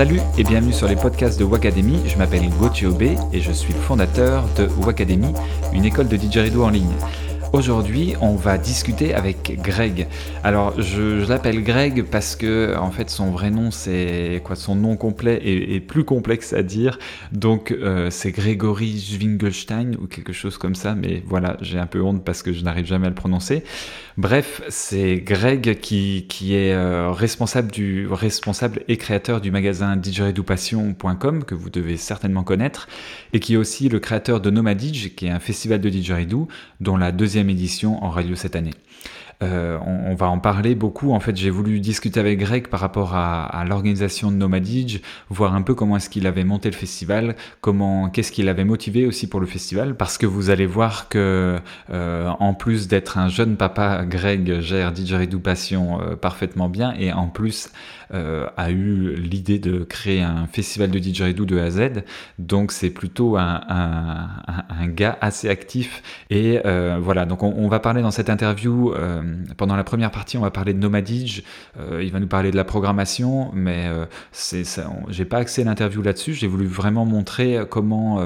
Salut et bienvenue sur les podcasts de Wacademy. Je m'appelle Gauthier Aubé et je suis le fondateur de Wacademy, une école de didgeridoo en ligne. Aujourd'hui, on va discuter avec Greg. Alors, je, l'appelle Greg parce que, en fait, son vrai nom, c'est quoi? Son nom complet est, plus complexe à dire. Donc, euh, c'est Grégory Zwingelstein ou quelque chose comme ça. Mais voilà, j'ai un peu honte parce que je n'arrive jamais à le prononcer. Bref, c'est Greg qui, est euh, responsable du responsable et créateur du magasin didgeridoo-passion.com que vous devez certainement connaître et qui est aussi le créateur de Nomadidge, qui est un festival de didgeridoo dont la deuxième édition aura lieu cette année. Euh, on, va en parler beaucoup. En fait, j'ai voulu discuter avec Greg par rapport à, l'organisation de Nomadidge, voir un peu comment est-ce qu'il avait monté le festival, comment, qu'est-ce qu'il avait motivé aussi pour le festival, parce que vous allez voir que, euh, en plus d'être un jeune papa, Greg gère Didgeridoo Passion euh, parfaitement bien, et en plus a eu l'idée de créer un festival de didgeridoo de A à Z. Donc c'est plutôt un, un, gars assez actif. Et voilà, donc on, on, va parler dans cette interview euh, pendant la première partie, on va parler de Nomadidge. Euh, il va nous parler de la programmation, mais euh, c'est j'ai pas accès à l'interview là-dessus. J'ai voulu vraiment montrer comment,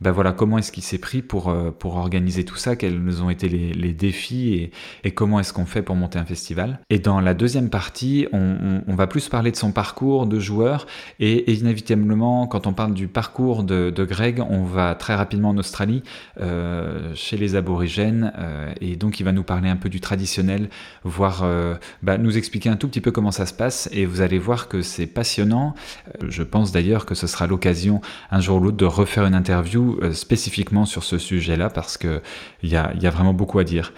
ben voilà, comment est-ce qu'il s'est pris pour pour organiser tout ça, quels ont été les, défis et, comment est-ce qu'on fait pour monter un festival. Et dans la deuxième partie, on, va plus parler de son parcours de joueur et, inévitablement, quand on parle du parcours de, Greg, on va très rapidement en Australie, chez les aborigènes, et donc il va nous parler un peu du traditionnel voir euh, bah, nous expliquer un tout petit peu comment ça se passe et vous allez voir que c'est passionnant. Euh, je pense d'ailleurs que ce sera l'occasion un jour ou l'autre de refaire une interview euh, spécifiquement sur ce sujet-là parce qu'il y a vraiment beaucoup à dire.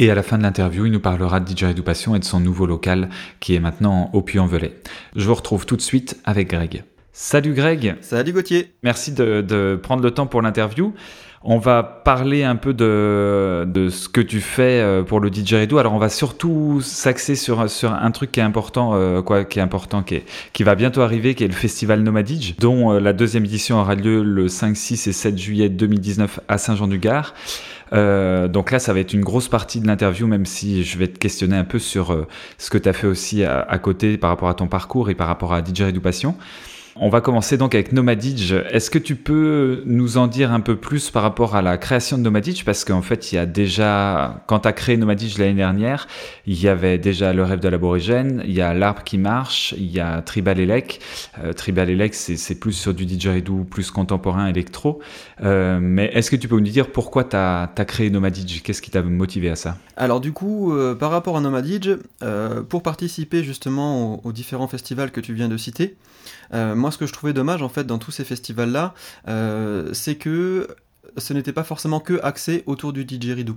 Et à la fin de l'interview, il nous parlera de DJ Passion et de son nouveau local qui est maintenant au Puy-en-Velay. Je vous retrouve tout de suite avec Greg. Salut Greg. Salut Gauthier. Merci de, de prendre le temps pour l'interview. On va parler un peu de, de ce que tu fais euh, pour le didgeridoo. Alors on va surtout s'axer sur, sur un truc qui est important, euh, quoi, qui est important, qui, est, qui va bientôt arriver, qui est le festival Nomadidge, dont euh, la deuxième édition aura lieu le 5, 6 et 7 juillet 2019 à Saint-Jean-du-Gard. donc là, ça va être une grosse partie de l'interview, même si je vais te questionner un peu sur ce que tu as fait aussi à, à, côté par rapport à ton parcours et par rapport à Didgeridoo Passion. On va commencer donc avec Nomadidge. Est-ce que tu peux nous en dire un peu plus par rapport à la création de Nomadidge Parce qu'en fait, il y a déjà, quand tu as créé Nomadidge l'année dernière, il y avait déjà le rêve de l'aborigène, il y a l'arbre qui marche, il y a Tribal Elec. Euh, Tribal Elec, c'est plus sur du didgeridoo, plus contemporain, électro. Euh, mais est-ce que tu peux nous dire pourquoi tu as, créé Nomadidge Qu'est-ce qui t'a motivé à ça? Alors du coup, euh, par rapport à Nomadidge, pour participer justement aux, différents festivals que tu viens de citer, moi ce que je trouvais dommage en fait dans tous ces festivals là, euh, c'est que ce n'était pas forcément que axé autour du didgeridoo.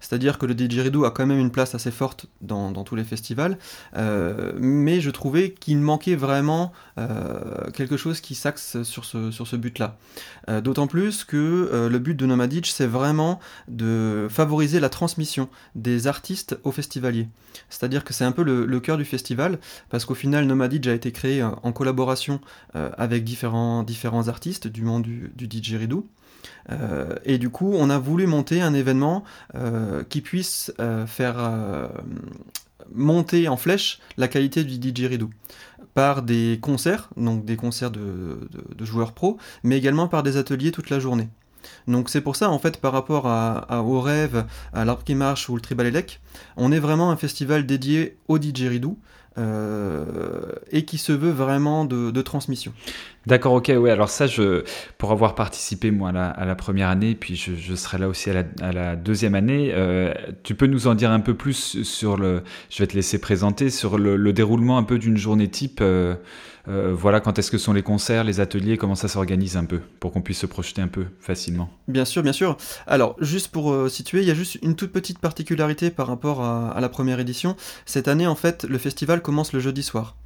C'est-à-dire que le didgeridoo a quand même une place assez forte dans, tous les festivals, euh, mais je trouvais qu'il manquait vraiment euh, quelque chose qui s'axe sur ce, but-là. Euh, d'autant plus que le but de Nomaditch, c'est vraiment de favoriser la transmission des artistes aux festivaliers. C'est-à-dire que c'est un peu le, cœur du festival, parce qu'au final, Nomaditch a été créé en collaboration avec différents, différents artistes du monde du, du didgeridoo. Euh, et du coup, on a voulu monter un événement euh, qui puisse euh, faire monter en flèche la qualité du didgeridoo par des concerts, donc des concerts de, joueurs pros, mais également par des ateliers toute la journée. Donc c'est pour ça, en fait, par rapport à, au rêve, à l'arbre qui marche ou le tribal elec, on est vraiment un festival dédié au didgeridoo, euh, et qui se veut vraiment de, transmission. D'accord, ok, oui. Alors ça, je, pour avoir participé moi à la, première année, puis je, serai là aussi à la, deuxième année, euh, tu peux nous en dire un peu plus sur le, je vais te laisser présenter, sur le, déroulement un peu d'une journée type. Euh, euh, voilà, quand est-ce que sont les concerts, les ateliers, comment ça s'organise un peu, pour qu'on puisse se projeter un peu facilement. Bien sûr, bien sûr. Alors, juste pour euh, situer, il y a juste une toute petite particularité par rapport à, la première édition. Cette année, en fait, le festival commence le jeudi soir.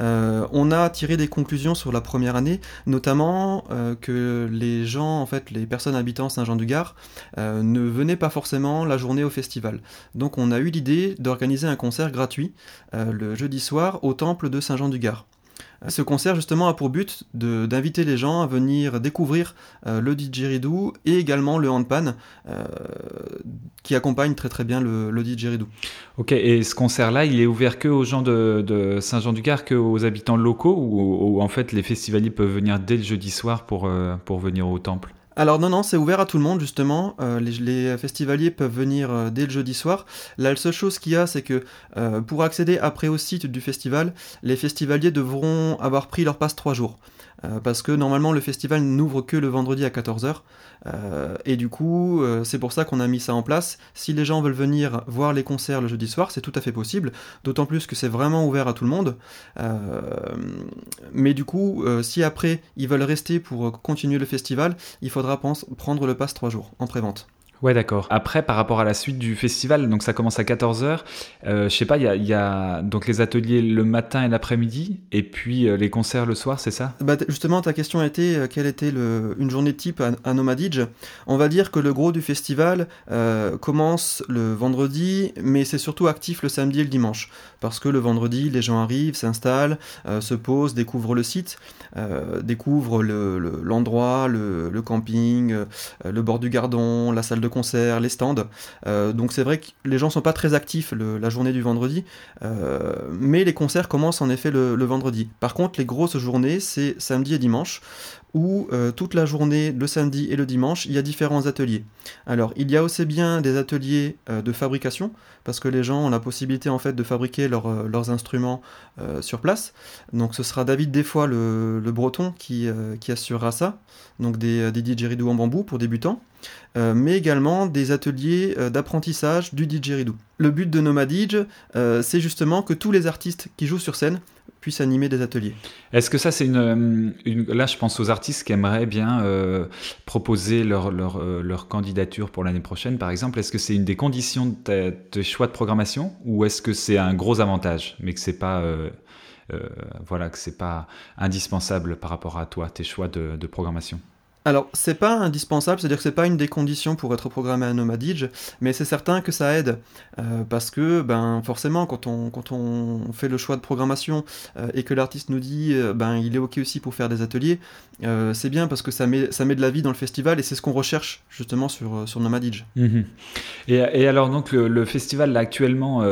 Euh, on a tiré des conclusions sur la première année, notamment que les gens, en fait, les personnes habitant Saint-Jean-du-Gard, ne venaient pas forcément la journée au festival. Donc on a eu l'idée d'organiser un concert gratuit le jeudi soir au temple de Saint-Jean-du-Gard. Ce concert justement a pour but d'inviter les gens à venir découvrir euh, le didgeridoo et également le handpan euh, qui accompagne très très bien le, le didgeridoo. Ok, et ce concert-là, il est ouvert que aux gens de, Saint-Jean-du-Gard, que aux habitants locaux ou, en fait les festivaliers peuvent venir dès le jeudi soir pour, euh, pour venir au temple? Alors non, non, c'est ouvert à tout le monde justement. Euh, les, festivaliers peuvent venir euh, dès le jeudi soir. La seule chose qu'il y a, c'est que euh, pour accéder après au site du festival, les festivaliers devront avoir pris leur passe trois jours. Euh, parce que normalement le festival n'ouvre que le vendredi à 14h. Euh, et du coup, euh, c'est pour ça qu'on a mis ça en place. Si les gens veulent venir voir les concerts le jeudi soir, c'est tout à fait possible, d'autant plus que c'est vraiment ouvert à tout le monde. mais du coup, si après ils veulent rester pour continuer le festival, il faudra prendre le pass 3 jours en pré-vente. Ouais, d'accord. Après, par rapport à la suite du festival, donc ça commence à 14h. Euh, je sais pas, il y a, donc les ateliers le matin et l'après-midi, et puis euh, les concerts le soir, c'est ça? Bah, Justement, ta question était euh, quelle était le, une journée type à, à Nomadidge On va dire que le gros du festival euh, commence le vendredi, mais c'est surtout actif le samedi et le dimanche. Parce que le vendredi, les gens arrivent, s'installent, se posent, découvrent le site, découvrent l'endroit, le, camping, le bord du gardon, la salle de concert, les stands. Euh, donc c'est vrai que les gens sont pas très actifs la journée du vendredi, euh, mais les concerts commencent en effet le, vendredi. Par contre, les grosses journées, c'est samedi et dimanche, où euh, toute la journée, le samedi et le dimanche, il y a différents ateliers. Alors, il y a aussi bien des ateliers de fabrication, parce que les gens ont la possibilité en fait de fabriquer leurs instruments sur place. Donc, ce sera David des fois le, breton qui, assurera ça, donc des, des didgeridoo en bambou pour débutants. Euh, mais également des ateliers euh, d'apprentissage du didgeridoo. Le but de Nomadidge, euh, c'est justement que tous les artistes qui jouent sur scène puissent animer des ateliers. Est-ce que ça, c'est une, Là, je pense aux artistes qui aimeraient bien proposer leur, leur, leur, candidature pour l'année prochaine, par exemple. Est-ce que c'est une des conditions de tes choix de programmation ou est-ce que c'est un gros avantage, mais que c'est pas... voilà, que c'est pas indispensable par rapport à toi, tes choix de programmation? Alors, c'est pas indispensable, c'est-à-dire que c'est pas une des conditions pour être programmé à Nomadidge, mais c'est certain que ça aide, euh, parce que, ben, forcément, quand on, fait le choix de programmation euh, et que l'artiste nous dit, euh, ben, il est ok aussi pour faire des ateliers, c'est bien parce que ça met, de la vie dans le festival et c'est ce qu'on recherche justement sur, sur Nomadidge. Mhm. Et, alors, donc, le, festival, actuellement,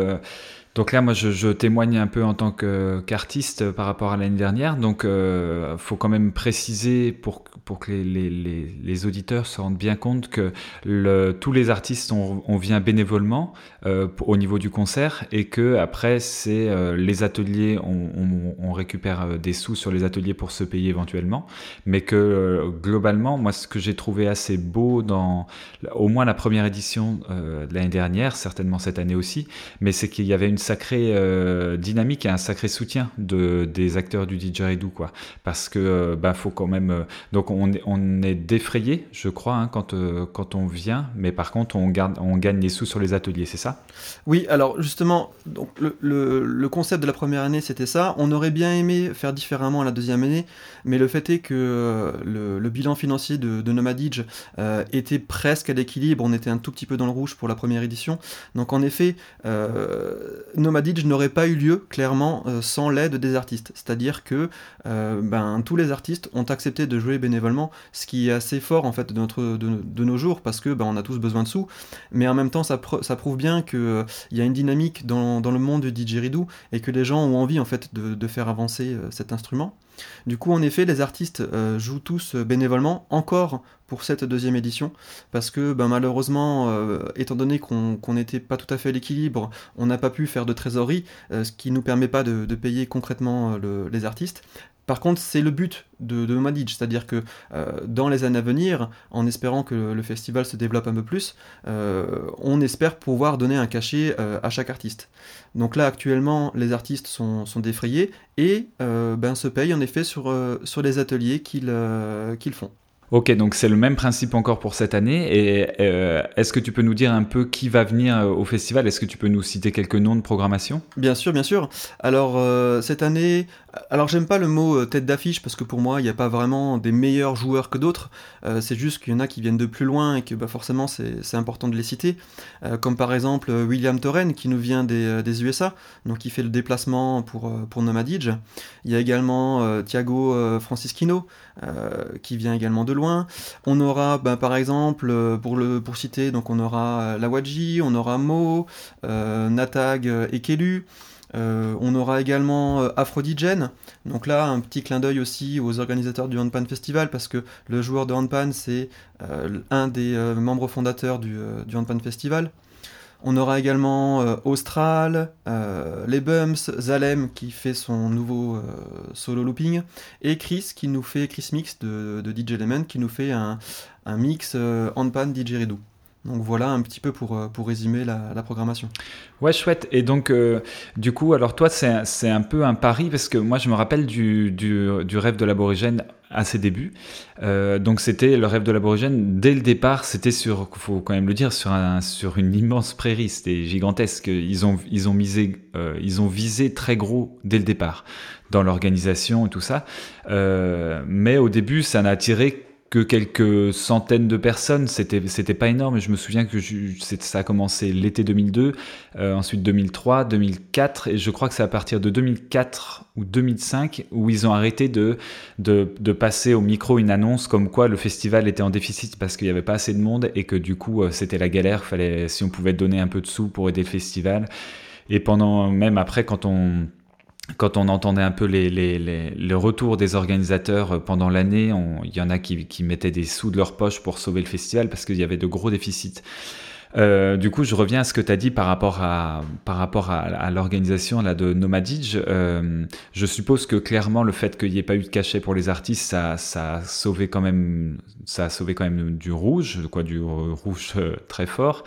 donc là, moi, je, témoigne un peu en tant qu'artiste par rapport à l'année dernière. Donc, il euh, faut quand même préciser pour, pour que les, les, les, auditeurs se rendent bien compte que le, tous les artistes, on, on vient bénévolement euh, au niveau du concert et que après, c'est euh, les ateliers, on, on, on, récupère euh, des sous sur les ateliers pour se payer éventuellement. Mais que euh, globalement, moi, ce que j'ai trouvé assez beau dans au moins la première édition de l'année dernière, certainement cette année aussi, mais c'est qu'il y avait une sacrée euh, dynamique et un sacré soutien de, des acteurs du didgeridoo, quoi. Parce que, euh, bah, faut quand même. Euh, donc, on est, on est défrayé, je crois, hein, quand, quand on vient, mais par contre, on, garde, on gagne les sous sur les ateliers, c'est ça? Oui, alors justement, donc, le, le, concept de la première année, c'était ça. On aurait bien aimé faire différemment la deuxième année, mais le fait est que le, bilan financier de, de Nomadidge était presque à l'équilibre. On était un tout petit peu dans le rouge pour la première édition. Donc, en effet, Nomadidge n'aurait pas eu lieu clairement euh, sans l'aide des artistes. C'est-à-dire que euh, ben, tous les artistes ont accepté de jouer bénévolement, ce qui est assez fort en fait de, nos jours parce que ben, on a tous besoin de sous. Mais en même temps, ça, ça prouve bien qu'il euh, y a une dynamique dans, le monde du didgeridoo et que les gens ont envie en fait de faire avancer cet instrument. Du coup, en effet, les artistes euh, jouent tous euh, bénévolement, encore pour cette deuxième édition, parce que ben, malheureusement, euh, étant donné qu'on n'était pas tout à fait à l'équilibre, on n'a pas pu faire de trésorerie, ce qui ne nous permet pas de, payer concrètement les artistes. Par contre, c'est le but de, de c'est-à-dire que dans les années à venir, en espérant que le, festival se développe un peu plus, on espère pouvoir donner un cachet à chaque artiste. Donc là, actuellement, les artistes sont, défrayés et ben, se payent en effet sur, les ateliers qu'ils font. Ok, donc c'est le même principe encore pour cette année. Et euh, est-ce que tu peux nous dire un peu qui va venir euh, au festival? Est-ce que tu peux nous citer quelques noms de programmation? Bien sûr, bien sûr. Alors euh, cette année, alors j'aime pas le mot tête d'affiche parce que pour moi il n'y a pas vraiment des meilleurs joueurs que d'autres. c'est juste qu'il y en a qui viennent de plus loin et que bah, forcément c'est important de les citer. comme par exemple William Torren qui nous vient des, USA, donc qui fait le déplacement pour, pour. Il y a également Thiago Francisquino qui vient également de loin. On aura, ben, par exemple, euh, pour, citer, donc on aura euh, Lawadji, on aura Mo, euh, Natag et Kelu. on aura également Aphrodygène. Donc là, un petit clin d'œil aussi aux organisateurs du Handpan Festival, parce que le joueur de Handpan, c'est un des membres fondateurs du Handpan Festival. On aura également euh, Austral, euh, les Bumps, Zalem qui fait son nouveau euh, solo looping, et Chris qui nous fait Chris Mix de, DJ Element qui nous fait un, mix handpan DJ Redo. Donc voilà un petit peu pour, pour résumer la, programmation. Ouais, chouette. Et donc, du coup, alors toi, c'est un peu un pari parce que moi, je me rappelle du, du rêve de l'aborigène à ses débuts. Euh, donc c'était le rêve de l'aborigène. Dès le départ, c'était sur, faut quand même le dire, sur, un, sur une immense prairie. C'était gigantesque. Ils ont, ils ont misé, euh, ils ont visé très gros dès le départ dans l'organisation et tout ça. Euh, mais au début, ça n'a attiré que quelques centaines de personnes. C'était, pas énorme. Je me souviens que ça a commencé l'été 2002, euh, ensuite 2003, 2004, et je crois que c'est à partir de 2004 ou 2005 où ils ont arrêté de, passer au micro une annonce comme quoi le festival était en déficit parce qu'il n'y avait pas assez de monde et que du coup euh, c'était la galère. Fallait, si on pouvait donner un peu de sous pour aider le festival. Et pendant, même après, quand on quand on entendait un peu les, les, les, le retour des organisateurs euh, pendant l'année, il y en a qui, qui, mettaient des sous de leur poche pour sauver le festival parce qu'il y avait de gros déficits. Euh, du coup, je reviens à ce que tu as dit par rapport à, par rapport à, l'organisation là, de Nomadidge. Euh, je suppose que clairement, le fait qu'il n'y ait pas eu de cachet pour les artistes, ça, ça, a sauvé quand même, ça a sauvé quand même du rouge, quoi, du rouge euh, très fort.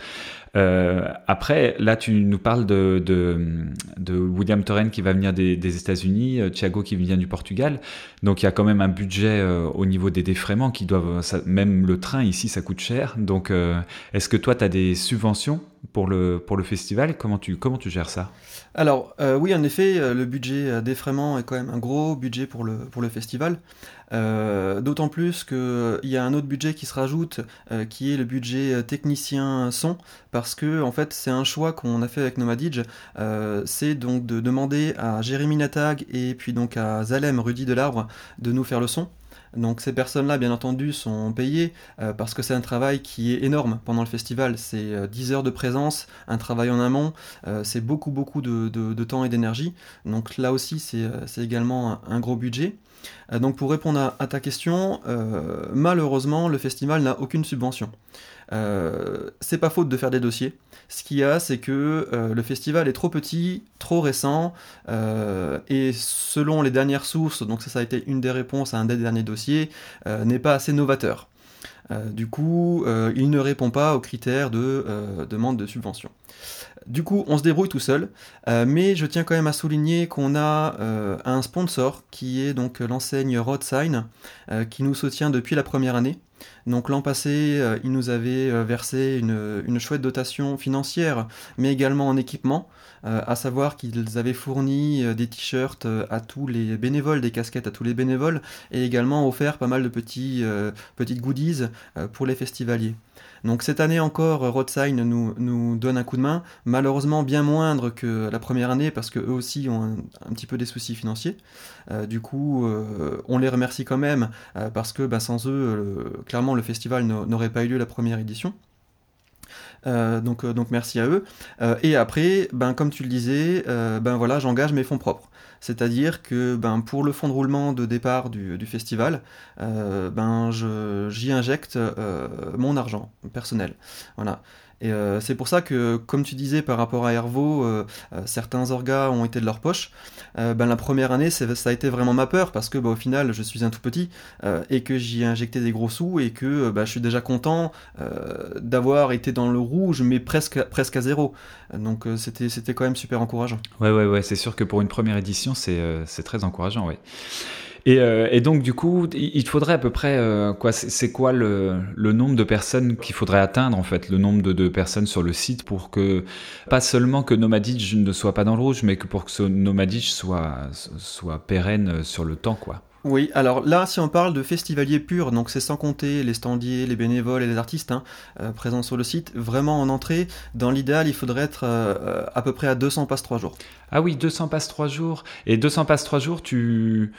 Euh, après, là, tu nous parles de, de, William Torren qui va venir des, États-Unis, euh, Thiago qui vient du Portugal. Donc, il y a quand même un budget euh, au niveau des défraiements qui doivent. même le train ici, ça coûte cher. Donc, est-ce que toi, tu as des subventions pour le, pour le festival? Comment tu, comment tu gères ça? Alors, oui, en effet, le budget d'effraiement est quand même un gros budget pour le, pour le festival. D'autant plus qu'il y a un autre budget qui se rajoute, qui est le budget technicien son, parce que en fait c'est un choix qu'on a fait avec Nomadidge, euh, c'est donc de demander à Jérémy Natag et puis donc à Zalem Rudy Delarbre de nous faire le son. Donc ces personnes-là, bien entendu, sont payées euh, parce que c'est un travail qui est énorme pendant le festival. C'est 10 euh, heures de présence, un travail en amont, c'est beaucoup beaucoup de, temps et d'énergie. Donc là aussi, c'est également un, gros budget. Donc pour répondre à ta question, malheureusement, le festival n'a aucune subvention. Euh, c'est pas faute de faire des dossiers. Ce qu'il y a, c'est que euh, le festival est trop petit, trop récent, euh, et selon les dernières sources, donc ça a été une des réponses à un des derniers dossiers, n'est pas assez novateur. du coup, il ne répond pas aux critères de demande de subvention. Du coup, on se débrouille tout seul, mais je tiens quand même à souligner qu'on a un sponsor qui est donc l'enseigne Roadsign, qui nous soutient depuis la première année. Donc l'an passé, euh, ils nous avaient euh, versé une, chouette dotation financière, mais également en équipement, euh, à savoir qu'ils avaient fourni des t-shirts à tous les bénévoles, des casquettes à tous les bénévoles, et également offert pas mal de petits, petites goodies pour les festivaliers. Donc cette année encore, Roadsign nous, nous donne un coup de main, malheureusement bien moindre que la première année parce qu'eux aussi ont un, petit peu des soucis financiers. Euh, du coup, euh, on les remercie quand même euh, parce que bah, sans eux, clairement, le festival n'aurait pas eu lieu la première édition. Donc, donc merci à eux. et après, ben, comme tu le disais, ben voilà, j'engage mes fonds propres. C'est-à-dire que ben, pour le fonds de roulement de départ du, festival, euh, ben, j'y injecte euh, mon argent personnel. Voilà. Et euh, c'est pour ça que, comme tu disais par rapport à Hervo, euh, euh, certains orgas ont été de leur poche. ben, la première année, ça a été vraiment ma peur parce que bah, au final, je suis un tout petit et que j'y ai injecté des gros sous et que bah, je suis déjà content d'avoir été dans le rouge, mais presque, presque à zéro. Donc c'était, c'était quand même super encourageant. Ouais, ouais, ouais, c'est sûr que pour une première édition, c'est, c'est très encourageant, ouais. Et, donc, du coup, il faudrait à peu près quoi C'est quoi le, nombre de personnes qu'il faudrait atteindre en fait, le nombre de, personnes sur le site pour que pas seulement que Nomaditch ne soit pas dans le rouge, mais que pour que ce Nomaditch soit soit pérenne sur le temps, quoi. Oui, alors là, si on parle de festivaliers purs, donc c'est sans compter les standiers, les bénévoles et les artistes hein, euh, présents sur le site, vraiment en entrée, dans l'idéal, il faudrait être euh, à peu près à 200 passes 3 jours. Ah oui, 200 passes 3 jours. Et 200 passes 3 jours, tu...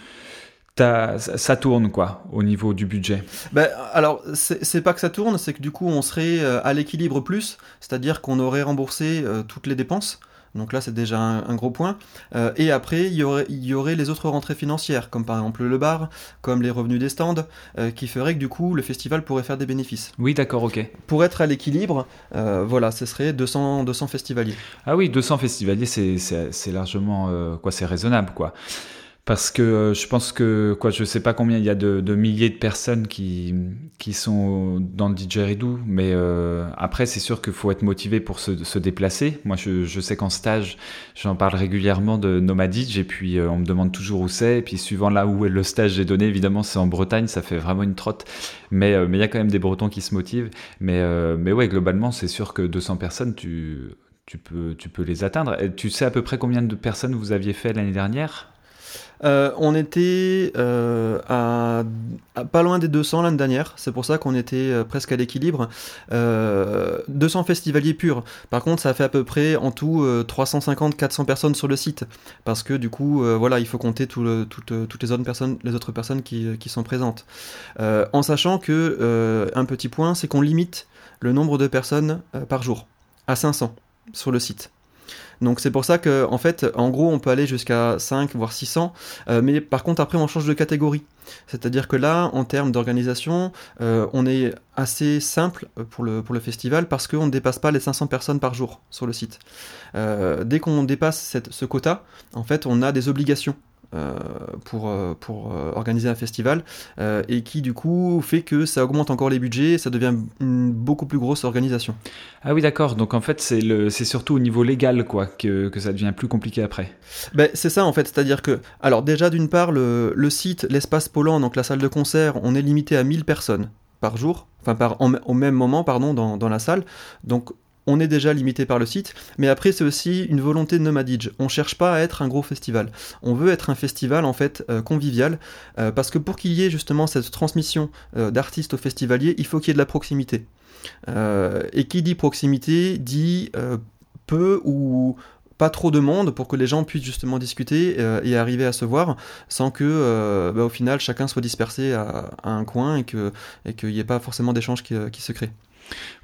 ça tourne quoi au niveau du budget ben, Alors, c'est pas que ça tourne, c'est que du coup, on serait euh, à l'équilibre plus, c'est-à-dire qu'on aurait remboursé toutes les dépenses. Donc là, c'est déjà un, gros point. Euh, et après, il y, aurait, il y aurait les autres rentrées financières, comme par exemple le bar, comme les revenus des stands, euh, qui feraient que du coup, le festival pourrait faire des bénéfices. Oui, d'accord, ok. Pour être à l'équilibre, euh, voilà, ce serait 200, 200 festivaliers. Ah oui, 200 festivaliers, c'est largement, quoi, c'est raisonnable, quoi parce que euh, je pense que quoi je sais pas combien il y a de, milliers de personnes qui qui sont dans le didgeridoo mais euh, après c'est sûr qu'il faut être motivé pour se, déplacer. Moi je, je sais qu'en stage j'en parle régulièrement de Nomadidge et puis euh, on me demande toujours où c'est. Et puis suivant là où le stage j'ai donné évidemment c'est en Bretagne ça fait vraiment une trotte. Mais mais il y a quand même des Bretons qui se motivent. Mais mais ouais globalement c'est sûr que 200 personnes tu tu peux, tu peux les atteindre. Tu sais à peu près combien de personnes vous aviez fait l'année dernière? Euh, on était euh, à, pas loin des 200 l'année dernière, c'est pour ça qu'on était euh, presque à l'équilibre. 200 festivaliers purs. Par contre, ça fait à peu près en tout 350-400 personnes sur le site, parce que du coup, voilà, il faut compter toutes, les autres personnes, qui, qui sont présentes. en sachant que un petit point, c'est qu'on limite le nombre de personnes par jour à 500 sur le site. Donc c'est pour ça que en fait, en gros, on peut aller jusqu'à 5 voire 600, euh, mais par contre après on change de catégorie. C'est-à-dire que là, en termes d'organisation, euh, on est assez simple pour le, pour le festival parce qu'on ne dépasse pas les 500 personnes par jour sur le site. Euh, dès qu'on dépasse ce quota, en fait, on a des obligations euh, pour, euh, pour euh, organiser un festival et qui du coup fait que ça augmente encore les budgets et ça devient une beaucoup plus grosse organisation. Ah oui d'accord, donc en fait c'est, le, c'est surtout au niveau légal quoi que, que ça devient plus compliqué après. Ben, c'est ça en fait, c'est-à-dire que, alors déjà d'une part le, le site, l'espace Poland, donc la salle de concert, on est limité à 1000 personnes par jour, enfin par, au même moment pardon dans, dans la salle, donc on est déjà limité par le site, mais après c'est aussi une volonté de Nomadidge. On cherche pas à être un gros festival. On veut être un festival en fait euh, convivial, euh, parce que pour qu'il y ait justement cette transmission euh, d'artistes aux festivaliers, il faut qu'il y ait de la proximité. et qui dit proximité dit peu ou pas trop de monde pour que les gens puissent justement discuter et arriver à se voir sans que bah, au final chacun soit dispersé à, un coin et qu'il n'y ait pas forcément d'échanges qui, qui se créent.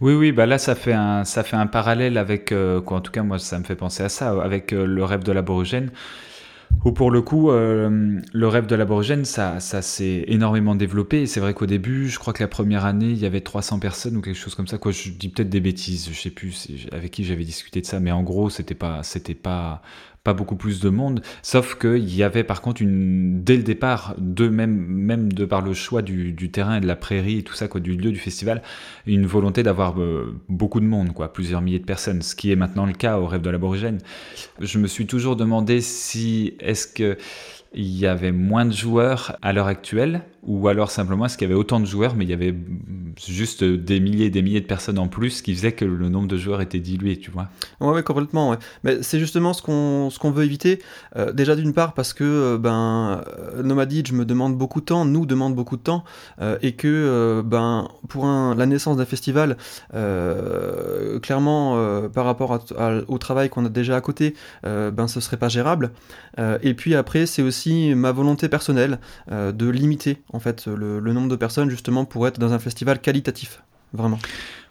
Oui, oui, bah là ça fait un, ça fait un parallèle avec, euh, quoi, en tout cas moi ça me fait penser à ça, avec euh, le rêve de l'aborigène, où pour le coup euh, le rêve de l'aborigène ça, ça s'est énormément développé, c'est vrai qu'au début, je crois que la première année il y avait 300 personnes ou quelque chose comme ça, quoi, je dis peut-être des bêtises, je sais plus avec qui j'avais discuté de ça, mais en gros c'était pas, c'était pas pas beaucoup plus de monde, sauf qu'il y avait par contre une, dès le départ, de même, même de par le choix du, du terrain et de la prairie et tout ça, quoi, du lieu du festival, une volonté d'avoir euh, beaucoup de monde, quoi, plusieurs milliers de personnes, ce qui est maintenant le cas au rêve de l'aborigène. Je me suis toujours demandé si est-ce que il y avait moins de joueurs à l'heure actuelle ou alors simplement est-ce qu'il y avait autant de joueurs mais il y avait juste des milliers et des milliers de personnes en plus qui faisait que le nombre de joueurs était dilué, tu vois Ouais, ouais complètement. Mais c'est justement ce qu'on ce veut éviter. Euh, déjà d'une part parce que euh, ben euh, me demande beaucoup de temps, nous demande beaucoup de temps et que ben pour la naissance d'un festival, clairement par rapport au travail qu'on a déjà à côté, ben ce serait pas gérable. et puis après c'est aussi ma volonté personnelle de limiter en fait le, nombre de personnes justement pour être dans un festival qualitatif, vraiment.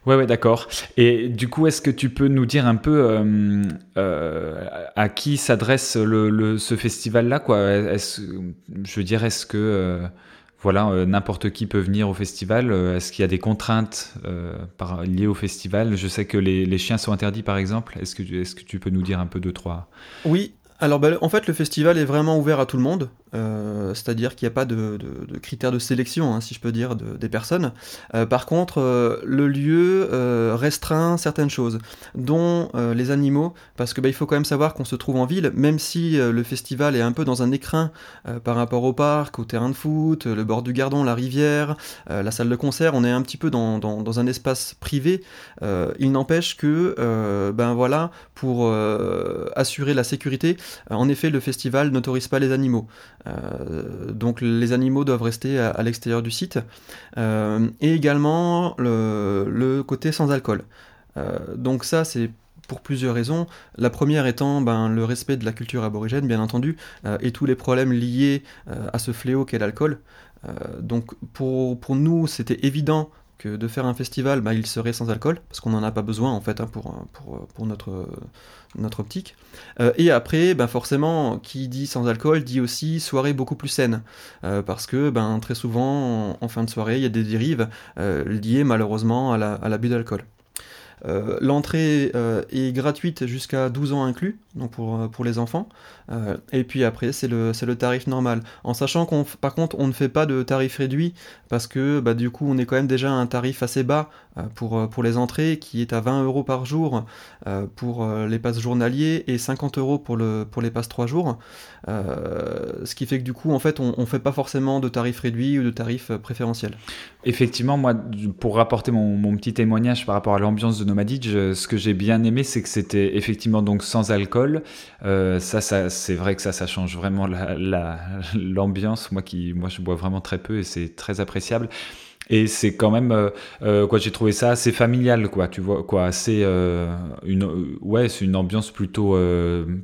Ouais, ouais, d'accord. Et du coup, est-ce que tu peux nous dire un peu euh, euh, à qui s'adresse le, ce festival-là, quoi? Je veux dire, est-ce que euh, voilà, n'importe qui peut venir au festival? Est-ce qu'il y a des contraintes par, liées au festival? Je sais que les, les, chiens sont interdits, par exemple. Est-ce que, est -ce que tu peux nous dire un peu deux, trois? Oui, alors bah, en fait le festival est vraiment ouvert à tout le monde. C'est-à-dire qu'il n'y a pas de, critères de sélection, hein, si je peux dire, des personnes. par contre, le lieu restreint certaines choses, dont les animaux, parce que bah, il faut quand même savoir qu'on se trouve en ville, même si le festival est un peu dans un écrin par rapport au parc, au terrain de foot, le bord du Gardon, la rivière, la salle de concert, on est un petit peu dans, dans un espace privé. il n'empêche que, ben voilà, pour assurer la sécurité, en effet, le festival n'autorise pas les animaux. Donc les animaux doivent rester à, l'extérieur du site. et également le, côté sans alcool. donc ça, c'est pour plusieurs raisons. La première étant ben, le respect de la culture aborigène, bien entendu, euh, et tous les problèmes liés euh, à ce fléau qu'est l'alcool. Euh, donc pour nous, c'était évident que de faire un festival, ben, il serait sans alcool, parce qu'on n'en a pas besoin en fait hein, pour, notre, optique. et après, ben, forcément, qui dit sans alcool dit aussi soirée beaucoup plus saine, parce que ben, très souvent, en, fin de soirée, il y a des dérives liées malheureusement à l'abus la, d'alcool. Euh, l'entrée euh, est gratuite jusqu'à 12 ans inclus, donc euh, pour les enfants. Et puis après, c'est le, le tarif normal. En sachant qu'on, par contre, on ne fait pas de tarif réduit parce que bah, du coup, on est quand même déjà à un tarif assez bas pour, pour les entrées qui est à 20 euros par jour pour les passes journaliers et 50 euros pour, le, pour les passes 3 jours. ce qui fait que du coup, en fait, on ne fait pas forcément de tarif réduit ou de tarif préférentiel. Effectivement, moi, pour rapporter mon, petit témoignage par rapport à l'ambiance de Nomadic, ce que j'ai bien aimé, c'est que c'était effectivement donc sans alcool. Euh, ça, ça c'est vrai que ça, ça change vraiment l'ambiance. moi, qui, moi, je bois vraiment très peu et c'est très appréciable. Et c'est quand même, euh, euh, quoi, j'ai trouvé ça assez familial, quoi, tu vois, quoi, assez, euh, une, ouais, c'est une ambiance plutôt,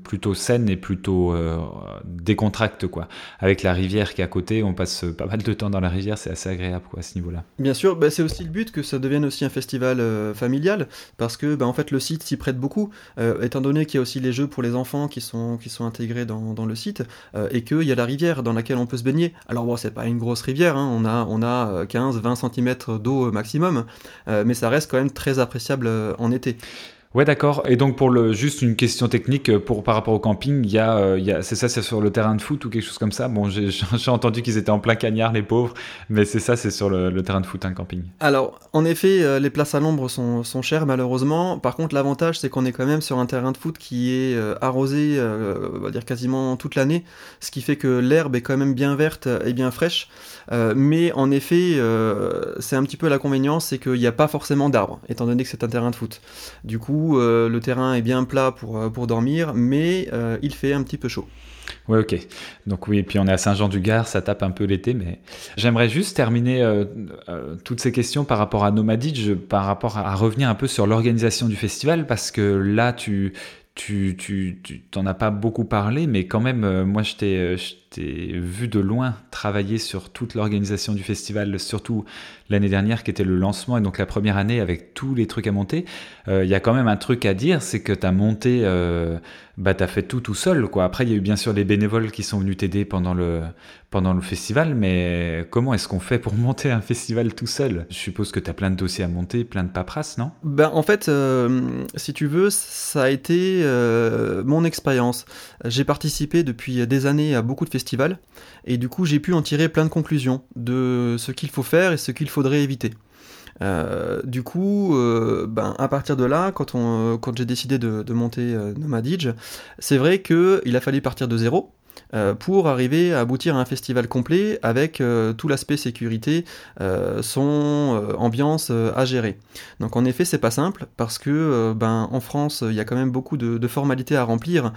plutôt saine et plutôt décontracte, quoi. Avec la rivière qui est à côté, on passe pas mal de temps dans la rivière, c'est assez agréable, à ce niveau-là. Bien sûr, bah, c'est aussi le but que ça devienne aussi un festival familial, parce que, bah, en fait, le site s'y prête beaucoup, étant donné qu'il y a aussi les jeux pour les enfants qui sont, qui sont intégrés dans, dans le site, et qu'il y a la rivière dans laquelle on peut se baigner. Alors bon, c'est pas une grosse rivière, hein, on a, on a 15, 20 cm d'eau maximum, euh, mais ça reste quand même très appréciable euh, en été. Ouais, d'accord. Et donc, pour le, juste une question technique, euh, pour, par rapport au camping, il y a, euh, il y a c'est ça, c'est sur le terrain de foot ou quelque chose comme ça? Bon, j'ai entendu qu'ils étaient en plein cagnard, les pauvres, mais c'est ça, c'est sur le, terrain de foot, un camping. Alors, en effet, euh, les places à l'ombre sont, sont, chères, malheureusement. Par contre, l'avantage, c'est qu'on est quand même sur un terrain de foot qui est arrosé, on va dire quasiment toute l'année, ce qui fait que l'herbe est quand même bien verte et bien fraîche. Mais en effet, c'est un petit peu l'inconvénient, c'est qu'il n'y a pas forcément d'arbres, étant donné que c'est un terrain de foot. Du coup, euh, le terrain est bien plat pour, euh, pour dormir, mais euh, il fait un petit peu chaud. Ouais, ok. Donc oui, et puis on est à Saint-Jean-du-Gard, ça tape un peu l'été, mais j'aimerais juste terminer toutes ces questions par rapport à Nomadidge, par rapport à, revenir un peu sur l'organisation du festival, parce que là, tu, tu, tu, t'en as pas beaucoup parlé, mais quand même, moi, je t'ai, vu de loin travailler sur toute l'organisation du festival, surtout l'année dernière qui était le lancement et donc la première année avec tous les trucs à monter. Il y a quand même un truc à dire, c'est que tu as monté, euh, bah, tu as fait tout tout seul. Quoi. Après, il y a eu bien sûr les bénévoles qui sont venus t'aider pendant le, pendant le festival, mais comment est-ce qu'on fait pour monter un festival tout seul? Je suppose que tu as plein de dossiers à monter, plein de paperasses, non? Ben, En fait, si tu veux, ça a été mon expérience. J'ai participé depuis des années à beaucoup de festivals et du coup, j'ai pu en tirer plein de conclusions de ce qu'il faut faire et ce qu'il faudrait éviter. Euh, du coup, euh, ben, à partir de là, quand, quand j'ai décidé de, monter euh, Nomadidge, c'est vrai qu'il a fallu partir de zéro. Euh, pour arriver à aboutir à un festival complet avec euh, tout l'aspect sécurité, euh, son ambiance à gérer. Donc en effet, c'est pas simple parce que ben en France, il y a quand même beaucoup de, formalités à remplir,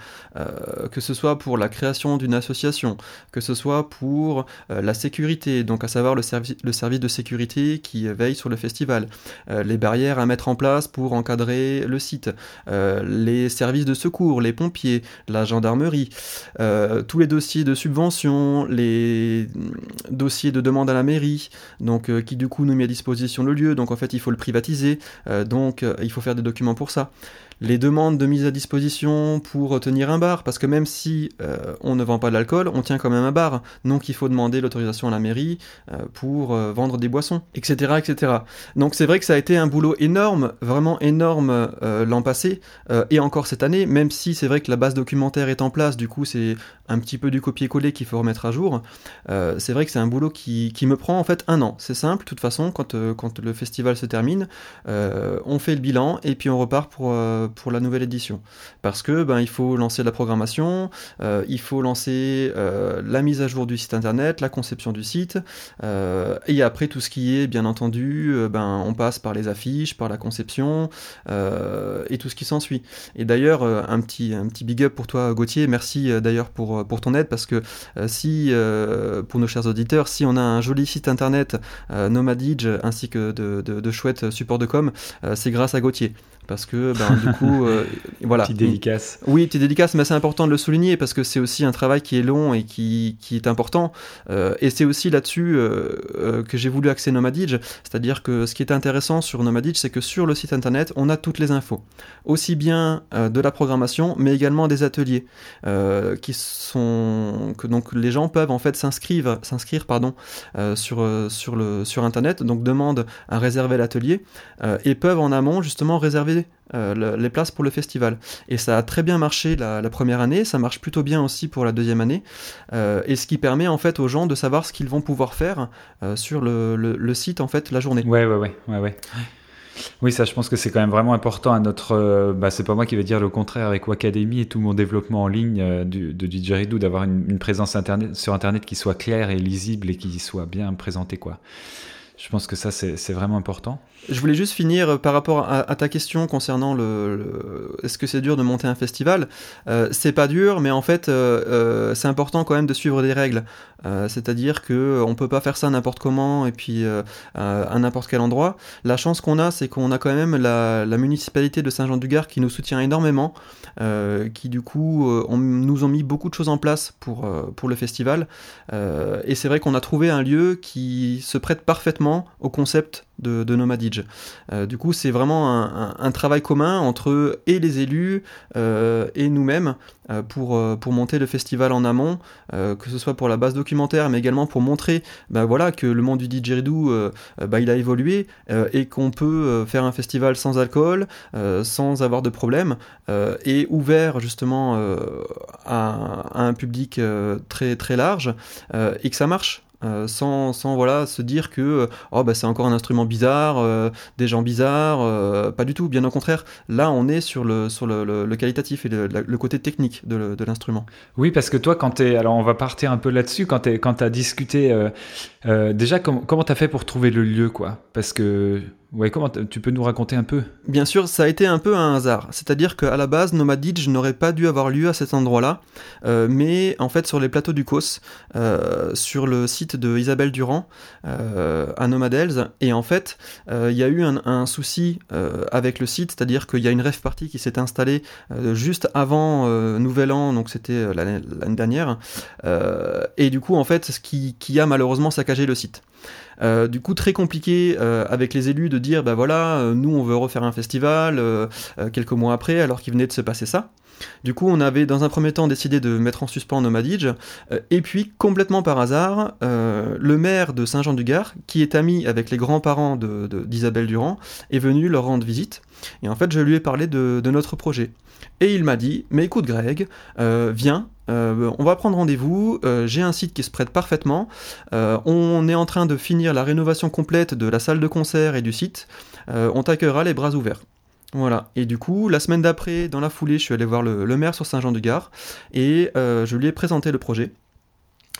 que ce soit pour la création d'une association, que ce soit pour la sécurité, donc à savoir le, le service de sécurité qui veille sur le festival, les barrières à mettre en place pour encadrer le site, les services de secours, les pompiers, la gendarmerie, tous les dossiers de subvention, les dossiers de demande à la mairie, donc euh, qui du coup nous met à disposition le lieu, donc en fait il faut le privatiser, euh, donc euh, il faut faire des documents pour ça. Les demandes de mise à disposition pour tenir un bar, parce que même si on ne vend pas de l'alcool, on tient quand même un bar, donc il faut demander l'autorisation à la mairie pour vendre des boissons, etc., etc. Donc c'est vrai que ça a été un boulot énorme, vraiment énorme l'an passé et encore cette année, même si c'est vrai que la base documentaire est en place, du coup c'est un petit peu du copier-coller qu'il faut remettre à jour. c'est vrai que c'est un boulot qui, qui, me prend en fait un an. C'est simple, de toute façon, quand, quand le festival se termine, on fait le bilan et puis on repart pour, euh, pour la nouvelle édition. Parce que ben, il faut lancer la programmation, euh, il faut lancer euh, la mise à jour du site internet, la conception du site, et après tout ce qui est, bien entendu, ben, on passe par les affiches, par la conception, et tout ce qui s'ensuit. Et d'ailleurs, un, petit, un petit big up pour toi Gauthier, merci d'ailleurs pour, pour ton aide, parce que si, pour nos chers auditeurs, si on a un joli site internet, Nomadage, ainsi que de, de, de chouettes supports de com, c'est grâce à Gauthier parce que ben, du coup euh, voilà. petite dédicace. Oui petite dédicace mais c'est important de le souligner parce que c'est aussi un travail qui est long et qui, qui est important. Euh, et c'est aussi là-dessus euh, que j'ai voulu axer Nomadage c'est-à-dire que ce qui est intéressant sur Nomadage c'est que sur le site internet on a toutes les infos. Aussi bien de la programmation mais également des ateliers qui sont que donc les gens peuvent en fait s'inscrire s'inscrire pardon sur sur le sur internet donc demandent à réserver l'atelier et peuvent en amont justement réserver euh, les places pour le festival. Et ça a très bien marché la, première année, ça marche plutôt bien aussi pour la deuxième année, euh, et ce qui permet en fait aux gens de savoir ce qu'ils vont pouvoir faire euh, sur le, site en fait la journée. Ouais, ouais, ouais, ouais, ouais. Oui, ça, je pense que c'est quand même vraiment important à notre. bah, c'est pas moi qui vais dire le contraire avec Wacademy et tout mon développement en ligne du, de Didgeridoo, d'avoir une, une, présence internet, sur Internet qui soit claire et lisible et qui soit bien présentée, quoi. Je pense que ça, c'est vraiment important. Je voulais juste finir euh, par rapport à, ta question concernant le, est-ce que c'est dur de monter un festival? Euh, C'est pas dur, mais en fait, euh, c'est important quand même de suivre des règles. C'est-à-dire que on peut pas faire ça n'importe comment et puis à n'importe quel endroit. La chance qu'on a, c'est qu'on a quand même la, municipalité de Saint-Jean-du-Gard qui nous soutient énormément, qui du coup nous ont mis beaucoup de choses en place pour pour le festival. et c'est vrai qu'on a trouvé un lieu qui se prête parfaitement au concept de, de. Euh, du coup, c'est vraiment un, travail commun entre et les élus euh, et nous-mêmes euh, pour, pour monter le festival en amont, que ce soit pour la base documentaire, mais également pour montrer bah, voilà, que le monde du didgeridoo, bah, il a évolué et qu'on peut faire un festival sans alcool, sans avoir de problème, et ouvert justement à, à, un public très, très large, et que ça marche. Euh, sans, sans, voilà, se dire que euh, oh, bah, c'est encore un instrument bizarre, euh, des gens bizarres, pas du tout, bien au contraire. Là, on est sur le, sur le, qualitatif et le, côté technique de, l'instrument. Oui, parce que toi, quand es, alors on va partir un peu là-dessus, quand tu as discuté, déjà, comment tu as fait pour trouver le lieu quoi? Parce que Ouais, comment tu peux nous raconter un peu? Bien sûr, ça a été un peu un hasard. C'est-à-dire qu'à la base, Nomadidge n'aurait pas dû avoir lieu à cet endroit-là, euh, mais en fait sur les plateaux du Cos, euh, sur le site de Isabelle Durand, euh, à Nomadels, et en fait, il y a eu un, souci avec le site, c'est-à-dire qu'il y a une rêve party qui s'est installée juste avant Nouvel An, donc c'était l'année dernière, et du coup, en fait, ce qui a malheureusement saccagé le site. Euh, du coup, très compliqué euh, avec les élus de dire, bah voilà, euh, nous on veut refaire un festival quelques mois après, alors qu'il venait de se passer ça. Du coup, on avait dans un premier temps décidé de mettre en suspens Nomadidge, et puis complètement par hasard, le maire de Saint-Jean-du-Gard, qui est ami avec les grands-parents d'Isabelle Durand, est venu leur rendre visite. Et en fait, je lui ai parlé de, de notre projet. Et il m'a dit, mais écoute Greg, viens, euh, on va prendre rendez-vous, euh, j'ai un site qui se prête parfaitement, euh, on est en train de finir la rénovation complète de la salle de concert et du site, on t'accueillera les bras ouverts. Voilà, et du coup, la semaine d'après, dans la foulée, je suis allé voir le, le maire sur Saint-Jean-du-Gard, et je lui ai présenté le projet.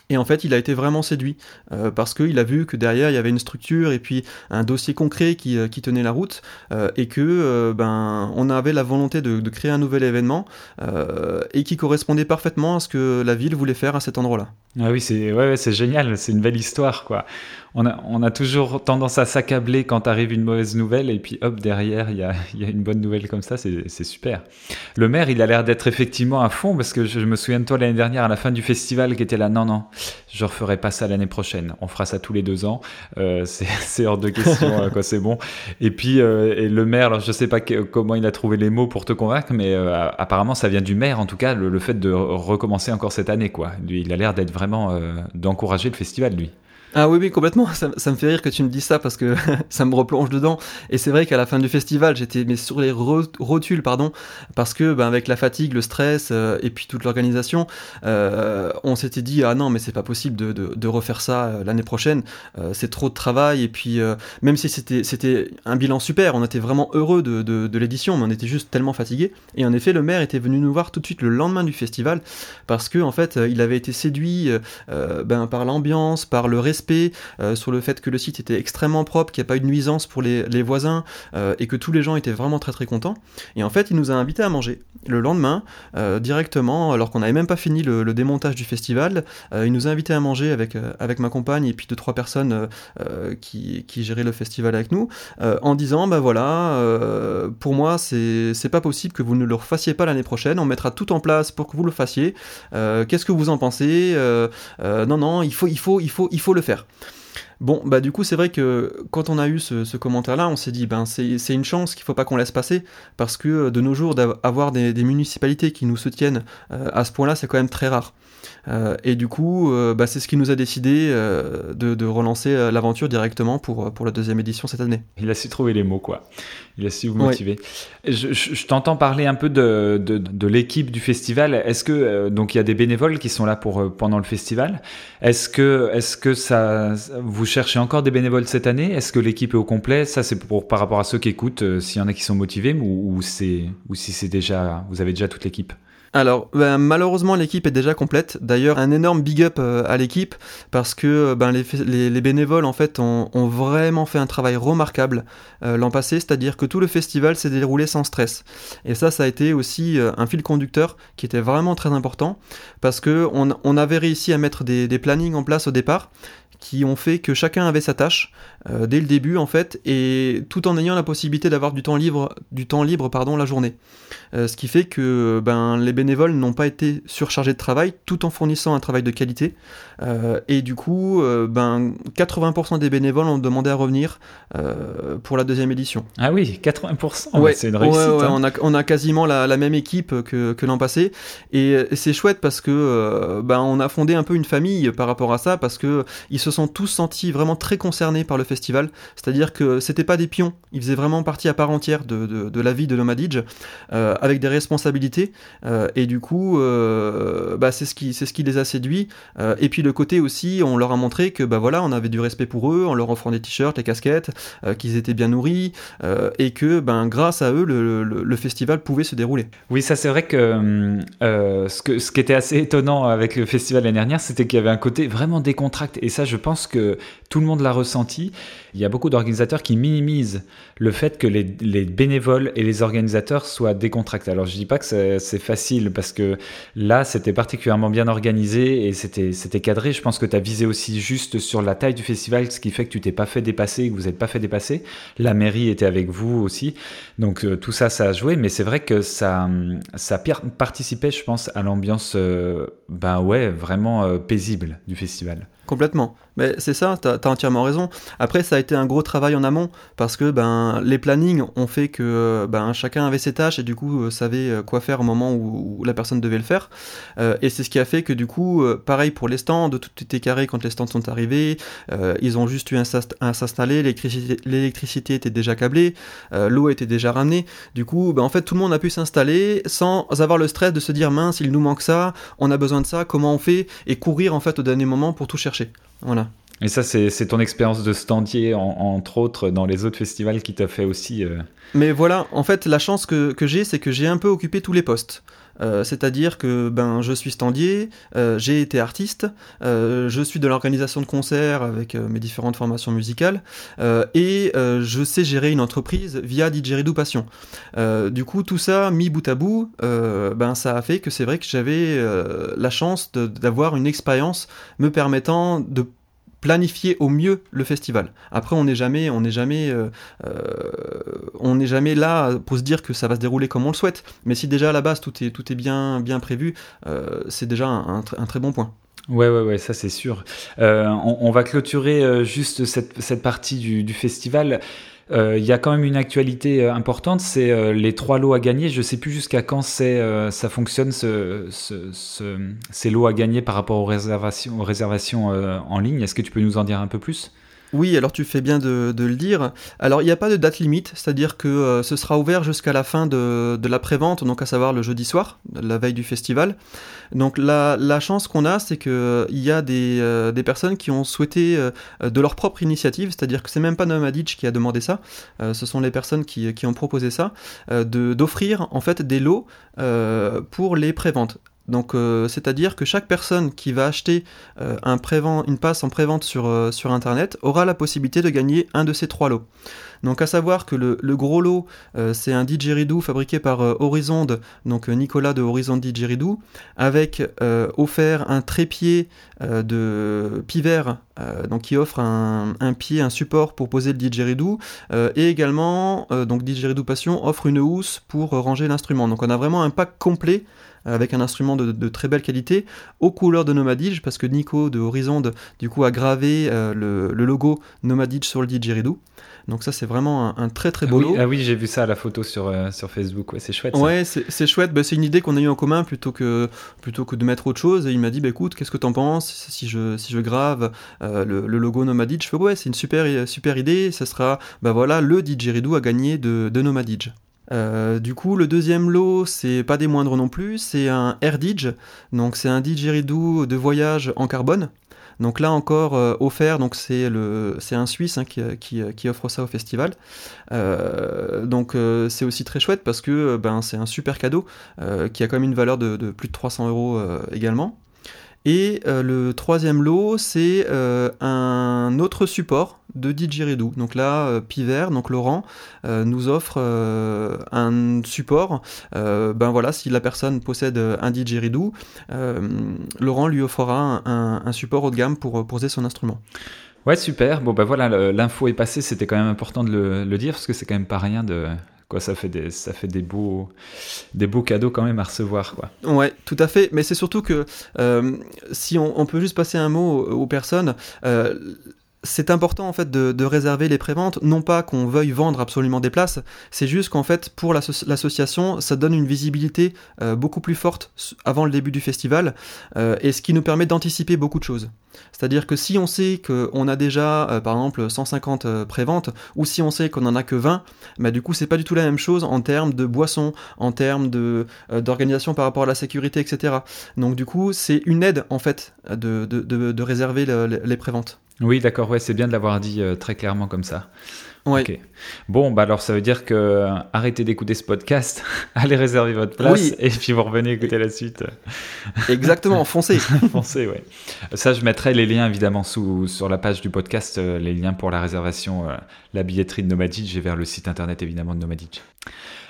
Et en fait, il a été vraiment séduit euh, parce qu'il a vu que derrière il y avait une structure et puis un dossier concret qui, euh, tenait la route euh, et que ben on avait la volonté de, créer un nouvel événement et qui correspondait parfaitement à ce que la ville voulait faire à cet endroit-là. Ah oui, c'est ouais, c'est génial, c'est une belle histoire quoi on a, on a toujours tendance à s'accabler quand arrive une mauvaise nouvelle et puis hop, derrière, il y a, y a, une bonne nouvelle comme ça, c'est super. Le maire, il a l'air d'être effectivement à fond parce que je, me souviens de toi l'année dernière à la fin du festival qui était là, non, non, je referai pas ça l'année prochaine, on fera ça tous les deux ans, euh, c'est hors de question, euh, quoi, c'est bon. Et puis, euh, et le maire, alors je sais pas comment il a trouvé les mots pour te convaincre, mais euh, apparemment ça vient du maire, en tout cas, le, fait de recommencer encore cette année, quoi. Il a l'air d'être vraiment, euh, d'encourager le festival, lui. Ah oui, oui, complètement. Ça, me fait rire que tu me dises ça parce que ça me replonge dedans. Et c'est vrai qu'à la fin du festival, j'étais mais sur les rotules, pardon, parce que ben, avec la fatigue, le stress euh, et puis toute l'organisation, euh, on s'était dit ah non mais c'est pas possible de, de, refaire ça euh, l'année prochaine. c'est trop de travail et puis même si c'était un bilan super, on était vraiment heureux de, de l'édition, mais on était juste tellement fatigué. Et en effet, le maire était venu nous voir tout de suite le lendemain du festival parce que en fait, il avait été séduit ben, par l'ambiance, par le respect euh, sur le fait que le site était extrêmement propre, qu'il n'y a pas eu de nuisance pour les, voisins euh, et que tous les gens étaient vraiment très très contents. Et en fait, il nous a invités à manger le lendemain, euh, directement, alors qu'on n'avait même pas fini le, démontage du festival. il nous a invités à manger avec, avec ma compagne et puis deux trois personnes qui, qui, géraient le festival avec nous, en disant bah voilà, pour moi c'est pas possible que vous ne le refassiez pas l'année prochaine. On mettra tout en place pour que vous le fassiez. Qu'est-ce que vous en pensez? Non non, il faut il faut il faut il faut le faire. Bon, bah du coup, c'est vrai que quand on a eu ce, commentaire-là, on s'est dit, ben c'est une chance qu'il faut pas qu'on laisse passer, parce que de nos jours, d'avoir des, municipalités qui nous soutiennent euh, à ce point-là, c'est quand même très rare. Euh, et du coup, euh, bah, c'est ce qui nous a décidé euh, de, relancer l'aventure directement pour, pour la deuxième édition cette année. Il a su trouver les mots, quoi. Il a su vous motiver. Je, t'entends parler un peu de, de, l'équipe du festival. Est-ce que donc il y a des bénévoles qui sont là pour pendant le festival Est-ce que est-ce que ça vous cherchez encore des bénévoles cette année? Est-ce que l'équipe est au complet? Ça c'est pour par rapport à ceux qui écoutent, s'il y en a qui sont motivés ou, ou ou si c'est déjà vous avez déjà toute l'équipe? Alors, ben, malheureusement, l'équipe est déjà complète. D'ailleurs, un énorme big up euh, à l'équipe parce que ben, les, bénévoles, en fait, ont, vraiment fait un travail remarquable euh, l'an passé, c'est-à-dire que tout le festival s'est déroulé sans stress. Et ça, ça a été aussi euh, un fil conducteur qui était vraiment très important parce que on, avait réussi à mettre des plannings en place au départ qui ont fait que chacun avait sa tâche dès le début en fait et tout en ayant la possibilité d'avoir du temps libre du temps libre pardon la journée euh, ce qui fait que ben, les bénévoles n'ont pas été surchargés de travail tout en fournissant un travail de qualité. Euh, et du coup, euh, ben, 80% des bénévoles ont demandé à revenir pour la deuxième édition. Ah oui, 80%, ouais, c'est une réussite. Hein. on, a, on, a, quasiment la, même équipe que, que l'an passé. Et, c'est chouette parce que ben, on a fondé un peu une famille par rapport à ça, parce que ils se sont tous sentis vraiment très concernés par le festival. C'est-à-dire que c'était pas des pions, ils faisaient vraiment partie à part entière de, de, la vie de Nomadidge avec des responsabilités. Euh, et du coup, euh, bah, c'est ce qui ce qui les a séduits. Euh, et puis le côté aussi, on leur a montré que bah voilà, on avait du respect pour eux, en leur offrant des t-shirts, des casquettes, qu'ils étaient bien nourris, et que ben grâce à eux, le, le, festival pouvait se dérouler. Oui, ça c'est vrai que ce que ce qui était assez étonnant avec le festival l'année dernière, c'était qu'il y avait un côté vraiment décontracté. Et ça, je pense que tout le monde l'a ressenti. Il y a beaucoup d'organisateurs qui minimisent le fait que les, les bénévoles et les organisateurs soient décontractés alors je dis pas que c'est facile parce que là c'était particulièrement bien organisé et c'était cadré. Je pense que tu as visé aussi juste sur la taille du festival, ce qui fait que tu t'es pas fait dépasser que vous n'êtes pas fait dépasser. La mairie était avec vous aussi, donc euh, tout ça ça a joué. Mais c'est vrai que ça ça participait, je pense, à l'ambiance euh, ben ouais vraiment euh, paisible du festival. Complètement. Mais c'est ça, t'as as entièrement raison. Après, ça a été un gros travail en amont parce que ben les plannings ont fait que ben chacun avait ses tâches et du coup euh, savait euh, quoi faire au moment où, la personne devait le faire. Euh, et c'est ce qui a fait que du coup, pareil pour les stands, tout était carré quand les stands sont arrivés. ils ont juste eu à s'installer, l'électricité était déjà câblée, l'eau était déjà ramenée. Du coup, ben en fait, tout le monde a pu s'installer sans avoir le stress de se dire mince, il nous manque ça, on a besoin de ça, comment on fait et courir en fait au dernier moment pour tout chercher. Voilà. Et ça, c'est ton expérience de standier, entre autres, dans les autres festivals qui t'a fait aussi. Mais voilà, en fait, la chance que, que j'ai, c'est que j'ai un peu occupé tous les postes. Euh, c'est-à-dire que ben, je suis standier, euh, j'ai été artiste, euh, je suis de l'organisation de concerts avec mes différentes formations musicales, et je sais gérer une entreprise via Didgeridoo Passion. du coup, tout ça, mis bout à bout, ben, ça a fait que c'est vrai que j'avais la chance d'avoir une expérience me permettant de planifier au mieux le festival. Après, euh, euh, on n'est jamais là pour se dire que ça va se dérouler comme on le souhaite. Mais si déjà à la base tout est, bien, bien prévu, euh, c'est déjà un, très bon point. Ouais, ouais, ouais, ça c'est sûr. On, va clôturer juste cette, partie du festival. Euh, il y a quand même une actualité euh, importante, c'est euh, les trois lots à gagner. Je ne sais plus jusqu'à quand ça fonctionne, ce, ces lots à gagner par rapport aux réservations en ligne. Est-ce que tu peux nous en dire un peu plus? Oui, alors tu fais bien de, le dire. Alors il n'y a pas de date limite, c'est-à-dire que euh, ce sera ouvert jusqu'à la fin de, la prévente, donc à savoir le jeudi soir, la veille du festival. Donc la, chance qu'on a, c'est qu'il euh, y a des, euh, personnes qui ont souhaité de leur propre initiative, c'est-à-dire que c'est même pas Nomadic qui a demandé ça, ce sont les personnes qui, qui ont proposé ça, d'offrir en fait des lots pour les préventes. Donc, euh, c'est-à-dire que chaque personne qui va acheter euh, un une passe en prévente sur, euh, sur Internet aura la possibilité de gagner un de ces trois lots. Donc, à savoir que le, gros lot, c'est un didgeridoo fabriqué par Horizon, donc Nicolas de Horizon Didgeridoo, avec offert un trépied de piver, donc qui offre un, un, pied, un support pour poser le didgeridoo, et également, donc Didgeridoo Passion offre une housse pour ranger l'instrument. Donc, on a vraiment un pack complet avec un instrument de, très belle qualité, aux couleurs de Nomadige, parce que Nico de Horizon du coup a gravé euh, le, logo Nomadige sur le didgeridoo. Donc ça c'est vraiment un, très très beau lot. Ah oui, j'ai vu ça à la photo sur, euh, sur Facebook, ouais, c'est chouette. Ouais, c'est chouette, bah, c'est une idée qu'on a eu en commun plutôt que, plutôt que de mettre autre chose. Et il m'a dit, bah, écoute, qu'est-ce que t'en penses si je, si je grave euh, le, logo Nomadige Je fais, ouais, c'est une super, super idée, ça sera bah, voilà, le didgeridoo à gagner de, de Nomadige. Euh, du coup, le deuxième lot, c'est pas des moindres non plus, c'est un AirDidge, donc c'est un didgeridoo de voyage en carbone. Donc là encore euh, offert, donc c'est le c'est un Suisse hein, qui, qui, offre ça au festival. Euh, donc c'est aussi très chouette parce que ben c'est un super cadeau qui a quand même une valeur de plus de 300 euros également. Et euh, le troisième lot, c'est euh, un autre support de Didgeridoo. Donc là, euh, Piver, donc Laurent, nous offre un support. ben voilà, si la personne possède un Didgeridoo, Laurent lui offrira un, support haut de gamme pour poser son instrument. Ouais, super. Bon, ben voilà, l'info est passée. C'était quand même important de le, le dire parce que c'est quand même pas rien de, Quoi, ça fait des, ça fait des beaux, des beaux cadeaux quand même à recevoir, quoi. Ouais, tout à fait. Mais c'est surtout que euh, si on, peut juste passer un mot aux, personnes. Euh, c'est important en fait de, réserver les préventes, non pas qu'on veuille vendre absolument des places, c'est juste qu'en fait pour l'association ça donne une visibilité euh, beaucoup plus forte avant le début du festival et ce qui nous permet d'anticiper beaucoup de choses. C'est-à-dire que si on sait qu'on a déjà, euh, par exemple, 150 euh, préventes, ou si on sait qu'on en a que 20, bah, du coup, c'est pas du tout la même chose en termes de boissons, en termes euh, d'organisation par rapport à la sécurité, etc. Donc, du coup, c'est une aide, en fait, de, de, de, réserver les préventes. Oui, d'accord, ouais, c'est bien de l'avoir dit très clairement comme ça. Ouais. Bon, bah alors ça veut dire que arrêtez d'écouter ce podcast, allez réserver votre place et puis vous revenez écouter la suite. Exactement, foncez. foncez, ouais. Ça, je mettrai les liens évidemment sous, sur la page du podcast, euh, les liens pour la réservation, euh, la billetterie de Nomadic. J'ai vers le site internet évidemment de Nomadic.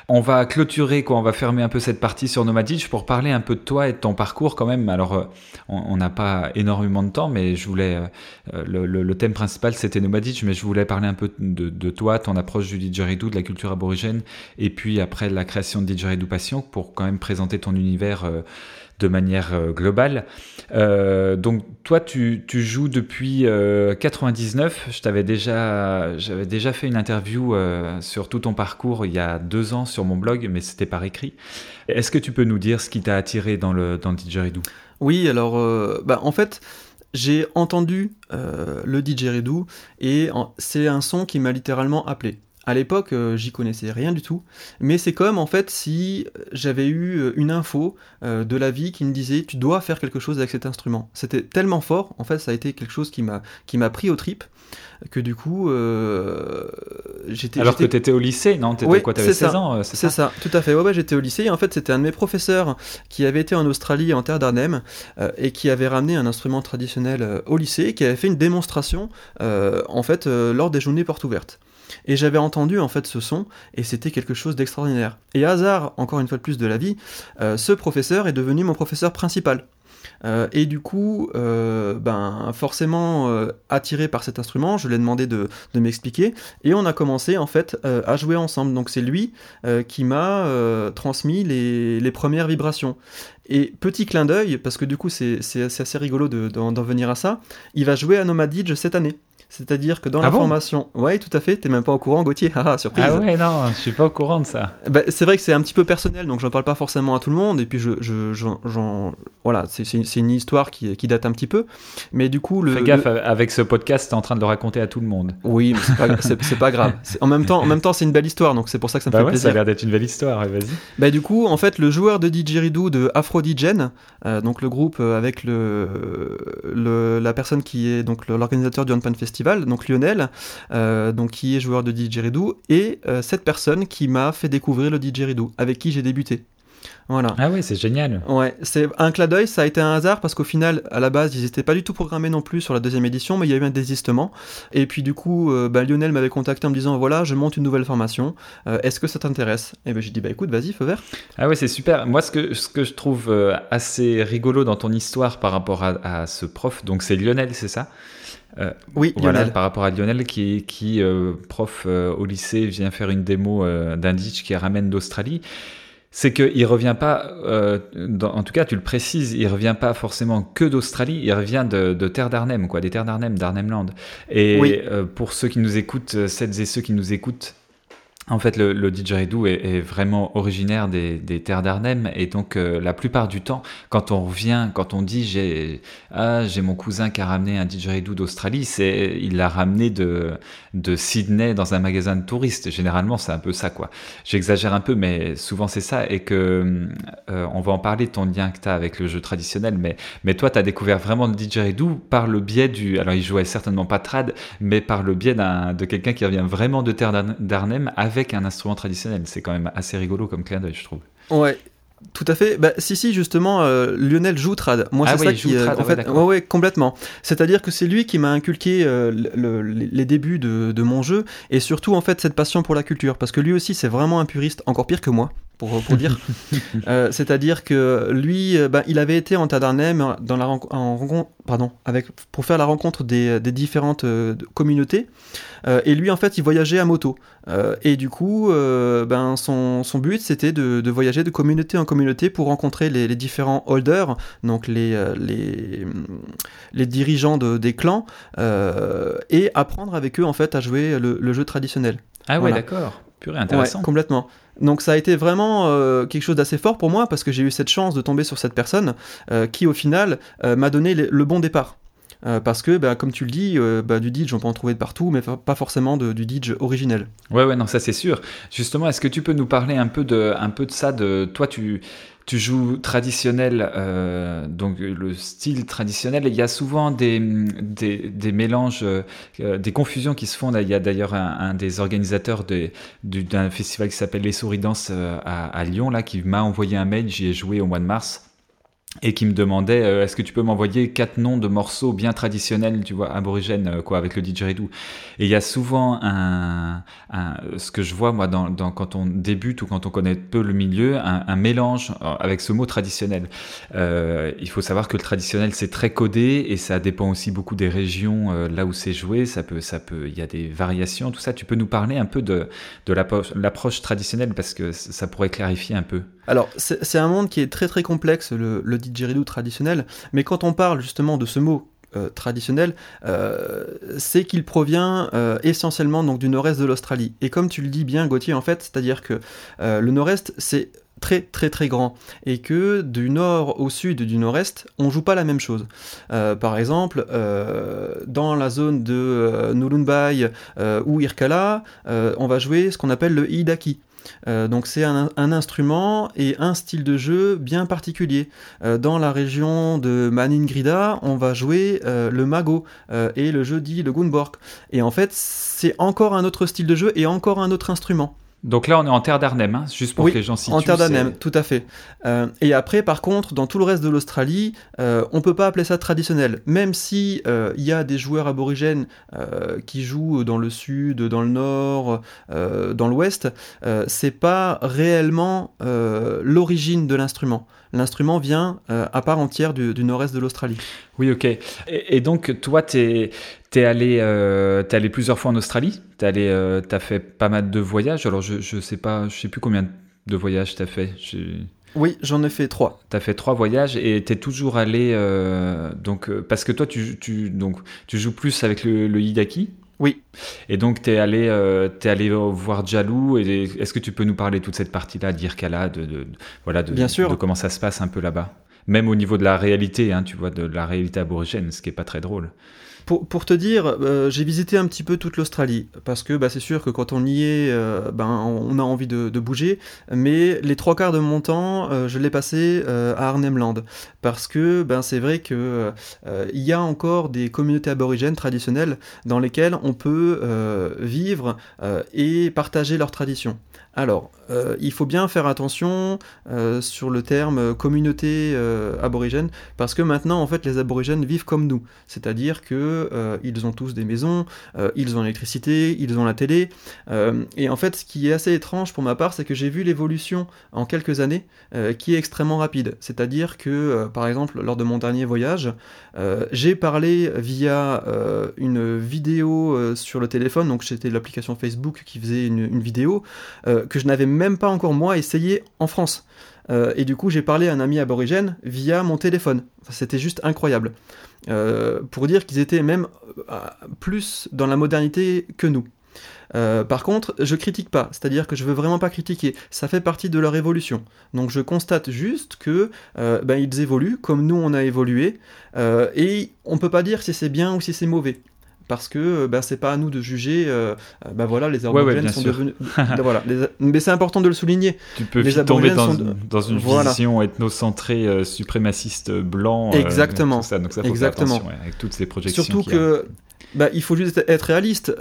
On va clôturer, quoi. On va fermer un peu cette partie sur Nomadic pour parler un peu de toi et de ton parcours quand même. Alors, euh, on n'a pas énormément de temps, mais je voulais. Euh, le, thème principal c'était Nomadic, mais je voulais parler un peu de, toi, ton approche du didgeridoo, de la culture aborigène, et puis après la création de Didgeridoo Passion pour quand même présenter ton univers. Euh, de manière euh, globale. Euh, donc toi, tu, joues depuis 99. Euh, je t'avais déjà, j'avais déjà fait une interview sur tout ton parcours il y a deux ans sur mon blog, mais c'était par écrit. Est-ce que tu peux nous dire ce qui t'a attiré dans le dans le didgeridoo Oui, alors bah, en fait j'ai entendu le didgeridoo et c'est un son qui m'a littéralement appelé. À l'époque, euh, j'y connaissais rien du tout, mais c'est comme en fait si j'avais eu euh, une info euh, de la vie qui me disait tu dois faire quelque chose avec cet instrument. C'était tellement fort, en fait, ça a été quelque chose qui m'a qui m'a pris au trip que du coup euh, j'étais Alors que j'étais- tu étais au lycée, non? T'étais Oui, quoi T'avais c'est 16 ça. ans, euh, C'est ça, tout à fait. Ouais, ouais, j'étais au lycée et en fait c'était un de mes professeurs qui avait été en Australie, en terre d'Arnhem, euh, et qui avait ramené un instrument traditionnel euh, au lycée, et qui avait fait une démonstration euh, en fait euh, lors des journées portes ouvertes. Et j'avais entendu en fait ce son et c'était quelque chose d'extraordinaire. Et hasard, encore une fois de plus de la vie, euh, ce professeur est devenu mon professeur principal. Euh, et du coup, euh, ben, forcément attiré par cet instrument, je lui ai demandé de, m'expliquer et on a commencé en fait à jouer ensemble. Donc c'est lui qui m'a transmis les, premières vibrations. Et petit clin d'œil, parce que du coup c'est assez rigolo de- d'en d'en venir à ça, il va jouer à Nomadidge cette année. C'est-à-dire que dans Ah la bon formation... Ouais, tout à fait, t'es même pas au courant, Gauthier, haha, surprise. Ah ouais, non, je suis pas au courant de ça. Bah, c'est vrai que c'est un petit peu personnel, donc j'en parle pas forcément à tout le monde, et puis je, je, j'en- j'en- voilà, c'est, c'est une- histoire qui, qui date un petit peu, mais du coup le. Fais gaffe, avec ce podcast, t'es en train de le raconter à tout le monde. Oui, mais c'est pas, pas grave. En même temps, en même temps, c'est une belle histoire, donc c'est pour ça que ça me Bah fait ouais, ça plaisir. a l'air d'être une belle histoire, vas-y. Bah du coup, en fait, le joueur de didgeridoo de Aphroditgen, euh, donc le groupe euh, avec le, le- la personne qui est donc l'organisateur du Handpan Festival, donc Lionel, euh, donc qui est joueur de didgeridoo, et euh, cette personne qui m'a fait découvrir le didgeridoo, avec qui j'ai débuté. Voilà. Ah ouais, c'est génial. Ouais, c'est un clin d'œil, ça a été un hasard parce qu'au final, à la base, ils n'étaient pas du tout programmés non plus sur la deuxième édition, mais il y a eu un désistement. Et puis du coup, euh, bah, Lionel m'avait contacté en me disant voilà, je monte une nouvelle formation, euh, est-ce que ça t'intéresse? Et ben j'ai dit bah écoute, vas-y, feu vert. Ah ouais, c'est super. Moi, ce que, ce que je trouve assez rigolo dans ton histoire par rapport à, à ce prof, donc c'est Lionel, c'est ça? Oui, Voilà, Lionel. par rapport à Lionel qui, qui euh, prof euh, au lycée, vient faire une démo euh, d'un ditch qui ramène d'Australie. C'est qu'il revient pas, euh, dans- en tout cas tu le précises, il revient pas forcément que d'Australie, il revient de, de terre d'Arnhem, quoi, des terres d'Arnhem, d'Arnhemland. Et Oui. euh, pour ceux qui nous écoutent, euh, celles et ceux qui nous écoutent, en fait, le, le didgeridoo est, vraiment originaire des, terres d'Arnhem et donc euh, la plupart du temps, quand on revient, quand on dit j'ai ah j'ai mon cousin qui a ramené un didgeridoo d'Australie, c'est il l'a ramené de Sydney dans un magasin de touristes. Généralement, c'est un peu ça quoi. J'exagère un peu, mais souvent c'est ça et que euh, on va en parler ton lien que tu as avec le jeu traditionnel, mais mais toi tu as découvert vraiment le didgeridoo par le biais du alors il jouait certainement pas trad, mais par le biais d'un de quelqu'un qui revient vraiment de terre d'Arn- d'Arnhem un instrument traditionnel. C'est quand même assez rigolo comme clin d'œil, je trouve. Ouais. Tout à fait. Bah, si, si, justement, euh, Lionel joue trad. Moi, Ah c'est oui, ça qui. euh, trad, en ouais, fait, d'accord. ouais, ouais, complètement. C'est-à-dire que c'est lui qui m'a inculqué euh, le- le- les débuts de, de mon jeu et surtout, en fait, cette passion pour la culture. Parce que lui aussi, c'est vraiment un puriste, encore pire que moi, pour, pour dire. Euh, C'est-à-dire que lui, euh, bah, il avait été en Tadarnem dans la renco- en rencontre, pardon, avec, pour faire la rencontre des, des différentes euh, communautés. Euh, et lui, en fait, il voyageait à moto. Euh, et du coup, euh, ben, son, son but, c'était de, de voyager de communauté en communauté pour rencontrer les, les différents holders, donc les, euh, les, les dirigeants de- des clans, euh, et apprendre avec eux, en fait, à jouer le, le jeu traditionnel. Ah ouais, Voilà. d'accord. Purée, intéressant. Ouais, complètement. Donc ça a été vraiment euh, quelque chose d'assez fort pour moi parce que j'ai eu cette chance de tomber sur cette personne euh, qui au final euh, m'a donné le, le bon départ. Euh, parce que, bah, comme tu le dis, euh, bah, du Didge, on peut en trouver de partout, mais pas forcément de- du Didge originel. Ouais, ouais, non, ça c'est sûr. Justement, est-ce que tu peux nous parler un peu de, un peu de ça de toi, tu, tu joues traditionnel, euh, donc le style traditionnel. Il y a souvent des, des, des mélanges, euh, des confusions qui se font. Il y a d'ailleurs un, un des organisateurs d'un festival qui s'appelle Les Souris Danses euh, à, à Lyon, là, qui m'a envoyé un mail. J'y ai joué au mois de mars. Et qui me demandait euh, est-ce que tu peux m'envoyer quatre noms de morceaux bien traditionnels, tu vois, aborigènes, euh, quoi, avec le didgeridoo. Et il y a souvent un, ce que je vois moi quand on débute ou quand on connaît peu le milieu, un, mélange euh, avec ce mot traditionnel. Il faut savoir que le traditionnel c'est très codé et ça dépend aussi beaucoup des régions là où c'est joué. Ça peut, ça peut, il y a des variations, tout ça. Tu peux nous parler un peu de, de l'approche traditionnelle parce que ça pourrait clarifier un peu. Alors, c'est un monde qui est très très complexe, le, le didgeridoo traditionnel, mais quand on parle justement de ce mot euh, traditionnel, euh, c'est qu'il provient euh, essentiellement donc du nord-est de l'Australie. Et comme tu le dis bien, Gauthier, en fait, c'est-à-dire que le nord-est, c'est très très très grand. Et que du nord au sud du nord-est on joue pas la même chose. Par exemple dans la zone de euh, ou Irkala on va jouer ce qu'on appelle le hidaki donc c'est un, instrument et un style de jeu bien particulier. dans la région de Maningrida, on va jouer le mago et le jeu dit le gunborg. Et en fait, c'est encore un autre style de jeu et encore un autre instrument. Donc là, on est en terre d'Arnhem, hein, juste pour que les gens situent. En terre d'Arnhem, tout à fait. Euh, et après, par contre, dans tout le reste de l'Australie, euh, on peut pas appeler ça traditionnel. Même si euh, il y a des joueurs aborigènes euh, qui jouent dans le sud, dans le nord, dans l'ouest, c'est pas réellement l'origine de l'instrument. L'instrument vient à part entière du, nord-est de l'Australie. Oui, ok. Et, donc, toi, tu es, es, allé, es allé plusieurs fois en Australie Tu as, as fait pas mal de voyages. Alors, je, je sais pas, je sais plus combien de voyages tu as fait. Oui, j'en ai fait trois. Tu as fait trois voyages et tu es toujours allé. Euh, donc, euh, parce que toi, tu, tu, donc, tu joues plus avec le, le Hidaki Oui. Et donc, tu es, allé, euh, es allé voir Jalou. Est-ce que tu peux nous parler de toute cette partie-là, d'Irkala, de, de, voilà, de, Bien sûr. de comment ça se passe un peu là-bas? Même au niveau de la réalité, hein, tu vois, de la réalité aborigène, ce qui est pas très drôle. Pour, te dire, euh, j'ai visité un petit peu toute l'Australie, parce que bah, c'est sûr que quand on y est, euh, ben, on a envie de, bouger, mais les trois quarts de mon temps, euh, je l'ai passé à Arnhem Land, parce que ben, c'est vrai qu'il il y a encore des communautés aborigènes traditionnelles dans lesquelles on peut vivre et partager leurs traditions. Alors, euh, il faut bien faire attention euh, sur le terme communauté euh, aborigène, parce que maintenant, en fait, les aborigènes vivent comme nous. C'est-à-dire que ils ont tous des maisons, ils ont l'électricité, ils ont la télé. et en fait, ce qui est assez étrange pour ma part, c'est que j'ai vu l'évolution en quelques années qui est extrêmement rapide. C'est-à-dire que, par exemple, lors de mon dernier voyage, j'ai parlé via une vidéo sur le téléphone, donc c'était l'application Facebook qui faisait une vidéo que je n'avais même pas encore moi essayé en France. Euh, et du coup, j'ai parlé à un ami aborigène via mon téléphone. C'était juste incroyable. Euh, pour dire qu'ils étaient même euh, plus dans la modernité que nous. par contre, je critique pas, c'est-à-dire que je veux vraiment pas critiquer. Ça fait partie de leur évolution. Donc je constate juste que ben, ils évoluent comme nous on a évolué, et on peut pas dire si c'est bien ou si c'est mauvais parce que ben, c'est pas à nous de juger euh, euh, ben voilà les aborigènes sont devenus voilà mais c'est important de le souligner tu peux vite tomber dans, dans une vision ethnocentrée suprémaciste blanc exactement ça. donc ça faut exactement faire avec toutes ces projections surtout que bah, il faut juste être réaliste.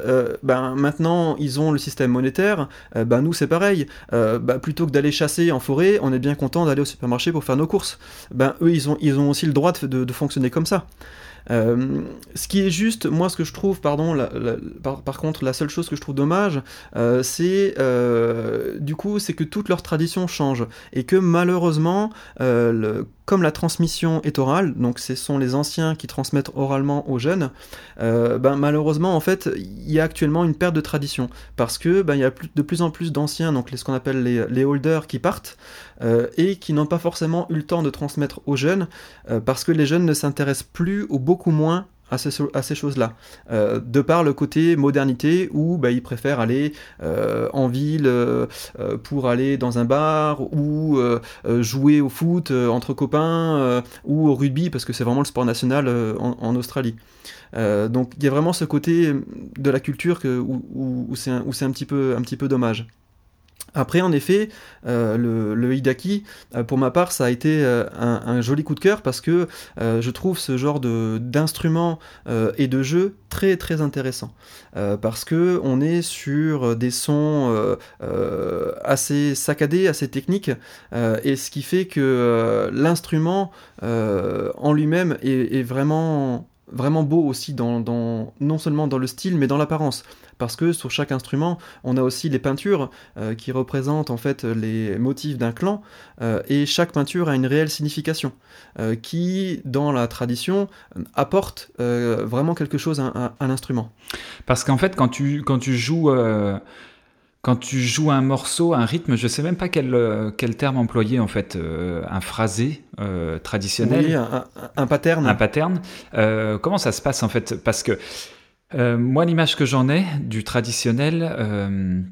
ben, maintenant, ils ont le système monétaire. ben, nous, c'est pareil. bah, plutôt que d'aller chasser en forêt, on est bien content d'aller au supermarché pour faire nos courses. Ben, eux, ils ont, ils ont aussi le droit de, de fonctionner comme ça. Euh, ce qui est juste, moi ce que je trouve, pardon, par, contre, la seule chose que je trouve dommage, euh, c'est euh, du coup, c'est que toutes leurs traditions changent. Et que malheureusement, le, comme la transmission est orale, donc ce sont les anciens qui transmettent oralement aux jeunes, ben, malheureusement en fait il y a actuellement une perte de tradition parce que ben, il y a de plus en plus d'anciens, donc ce qu'on appelle les, les, holders qui partent et qui n'ont pas forcément eu le temps de transmettre aux jeunes parce que les jeunes ne s'intéressent plus ou beaucoup moins à ces, choses-là, euh, de par le côté modernité où bah, ils préfèrent aller euh, en ville euh, pour aller dans un bar ou jouer au foot entre copains ou au rugby parce que c'est vraiment le sport national en, Australie. donc il y a vraiment ce côté de la culture où, c'est un, un petit peu dommage. Après, en effet, euh, le, Hidaki, euh, pour ma part, ça a été euh, un, joli coup de cœur parce que je trouve ce genre d'instrument et de jeu très très intéressant. parce que on est sur des sons assez saccadés, assez techniques, et ce qui fait que l'instrument en lui-même est, vraiment beau aussi dans, non seulement dans le style mais dans l'apparence parce que sur chaque instrument, on a aussi les peintures euh, qui représentent en fait les motifs d'un clan, euh, et chaque peinture a une réelle signification, euh, qui, dans la tradition, apporte vraiment quelque chose à, l'instrument. Parce qu'en fait, quand tu, quand tu joues... Quand tu joues un morceau, un rythme, je sais même pas quel, quel terme employer en fait, un phrasé traditionnel. Oui, un, un, pattern. Un pattern. comment ça se passe en fait? Parce que euh, moi, l'image que j'en ai du traditionnel, euh,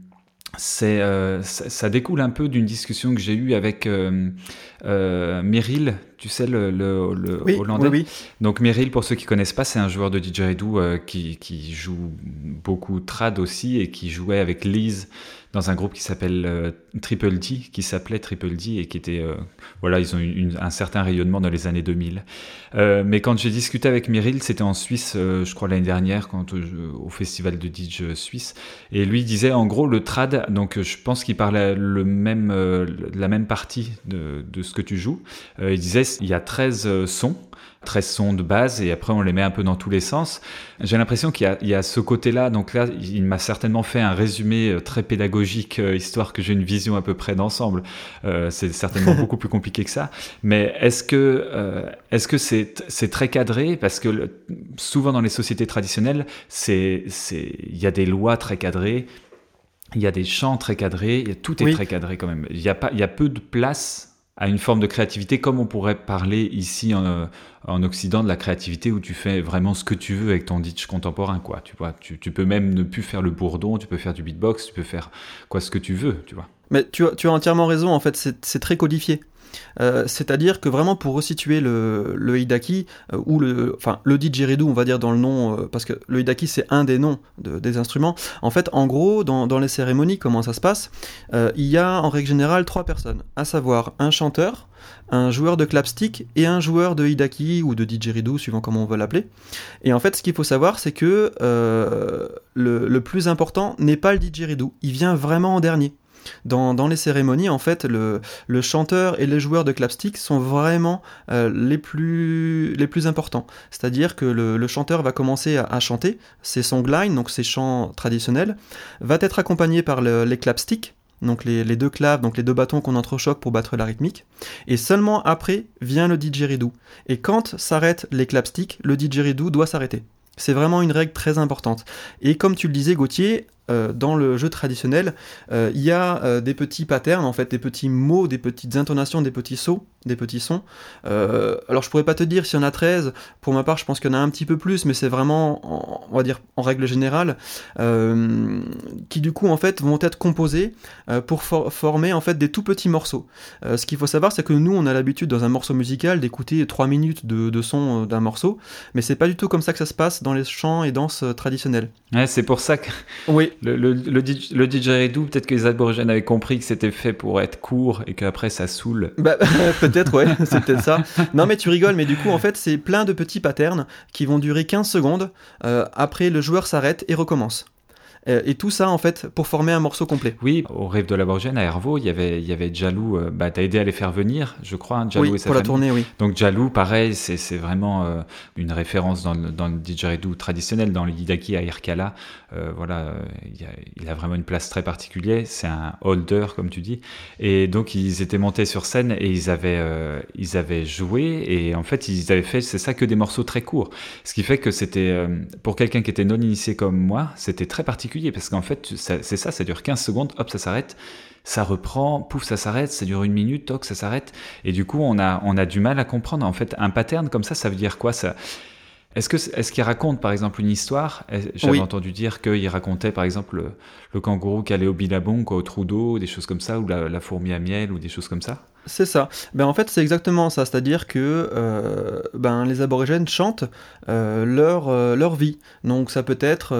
c'est ça, découle un peu d'une discussion que j'ai eue avec Meryl, tu sais, le, le, hollandais. Oui, Donc Meryl, pour ceux qui connaissent pas, c'est un joueur de didgeridoo qui, qui, joue beaucoup trad aussi et qui jouait avec Liz dans un groupe qui s'appelle euh, Triple D, qui s'appelait Triple D et qui était, euh, voilà, ils ont eu un certain rayonnement dans les années 2000. Euh, mais quand j'ai discuté avec Meryl, c'était en Suisse, je crois l'année dernière, quand au festival de DJ suisse, et lui disait en gros le trad, donc je pense qu'il parlait le même, la même partie de, de, ce que tu joues. il disait il y a 13 sons 13 sons de base et après on les met un peu dans tous les sens. J'ai l'impression qu'il y, a ce côté-là, donc là il m'a certainement fait un résumé euh, très pédagogique, euh, histoire que j'ai une vision à peu près d'ensemble. Euh, c'est certainement beaucoup plus compliqué que ça. Mais est-ce que est-ce que c'est c'est très cadré? Parce que souvent dans les sociétés traditionnelles, c'est c'est il y a des lois très cadrées. Il y a des chants très cadrés, tout est très cadré quand même. Il y a pas, il y a peu de place à une forme de créativité, comme on pourrait parler ici en, en, Occident de la créativité où tu fais vraiment ce que tu veux avec ton ditch contemporain, quoi. Tu vois, tu, peux même ne plus faire le bourdon, tu peux faire du beatbox, tu peux faire quoi ce que tu veux, tu vois. Mais tu as entièrement raison, en fait, c'est très codifié. Euh, c'est-à-dire que vraiment pour resituer le, Hidaki, euh, ou le, enfin, le didgeridoo, on va dire dans le nom, euh, parce que le Hidaki c'est un des noms des instruments. En fait, en gros, dans, les cérémonies, comment ça se passe Il y a en règle générale trois personnes, à savoir un chanteur, un joueur de clapstick et un joueur de Hidaki ou de didgeridoo, suivant comment on veut l'appeler. Et en fait, ce qu'il faut savoir, c'est que le, plus important n'est pas le didgeridoo, il vient vraiment en dernier. Dans, les cérémonies, en fait, le, chanteur et les joueurs de clapstick sont vraiment euh, les, plus, importants. C'est-à-dire que le, chanteur va commencer à, chanter ses songlines, donc ses chants traditionnels, va être accompagné par les clapsticks, donc les, deux claves, donc les deux bâtons qu'on entrechoque pour battre la rythmique. Et seulement après vient le didgeridoo. Et quand s'arrêtent les clapsticks, le didgeridoo doit s'arrêter. C'est vraiment une règle très importante. Et comme tu le disais, Gauthier, euh, dans le jeu traditionnel, euh, il y a euh, des petits patterns, en fait, des petits mots, des petites intonations, des petits sauts, des petits sons. alors je pourrais pas te dire s'il y en a 13, pour ma part je pense qu'il y en a un petit peu plus, mais c'est vraiment, on va dire en règle générale, qui du coup en fait vont être composés pour former en fait des tout petits morceaux. ce qu'il faut savoir c'est que nous on a l'habitude dans un morceau musical d'écouter 3 minutes de, de son d'un morceau, mais c'est pas du tout comme ça que ça se passe dans les chants et danses traditionnelles. Ouais, c'est pour ça que... Oui le, le, le, peut-être que les aborigènes avaient compris que c'était fait pour être court et qu'après ça saoule. Bah, peut-être, ouais, c'est peut-être ça. Non, mais tu rigoles, mais du coup, en fait, c'est plein de petits patterns qui vont durer 15 secondes. Euh, après, le joueur s'arrête et recommence. Euh, et tout ça, en fait, pour former un morceau complet. Oui, au Rêve de l'aborigène, à Hervaux, il y avait, il y avait Jalou, euh, bah, t'as aidé à les faire venir, je crois, hein, Jalou et sa pour la tournée, oui. Donc Jalou, pareil, c'est vraiment euh, une référence dans le, dans le didgeridoo traditionnel, dans le yidaki à Irkala. voilà, il, a, il, a, vraiment une place très particulière, c'est un holder, comme tu dis. Et donc, ils étaient montés sur scène et ils avaient, ils avaient joué, et en fait, ils avaient fait, c'est ça, que des morceaux très courts. Ce qui fait que c'était, pour quelqu'un qui était non initié comme moi, c'était très particulier parce qu'en fait, c'est ça, ça dure 15 secondes, hop, ça s'arrête, ça reprend, pouf, ça s'arrête, ça dure une minute, toc, ça s'arrête. Et du coup, on a, on a du mal à comprendre. En fait, un pattern comme ça, ça veut dire quoi ça? Est-ce que est-ce qu'il raconte par exemple une histoire? J'avais entendu dire qu'il racontait par exemple le, kangourou qui allait au Billabong, au trou des choses comme ça, ou la, fourmi à miel, ou des choses comme ça. C'est ça. Ben, en fait, c'est exactement ça. C'est-à-dire que euh, ben, les aborigènes chantent euh, leur, euh, leur vie. Donc ça peut être,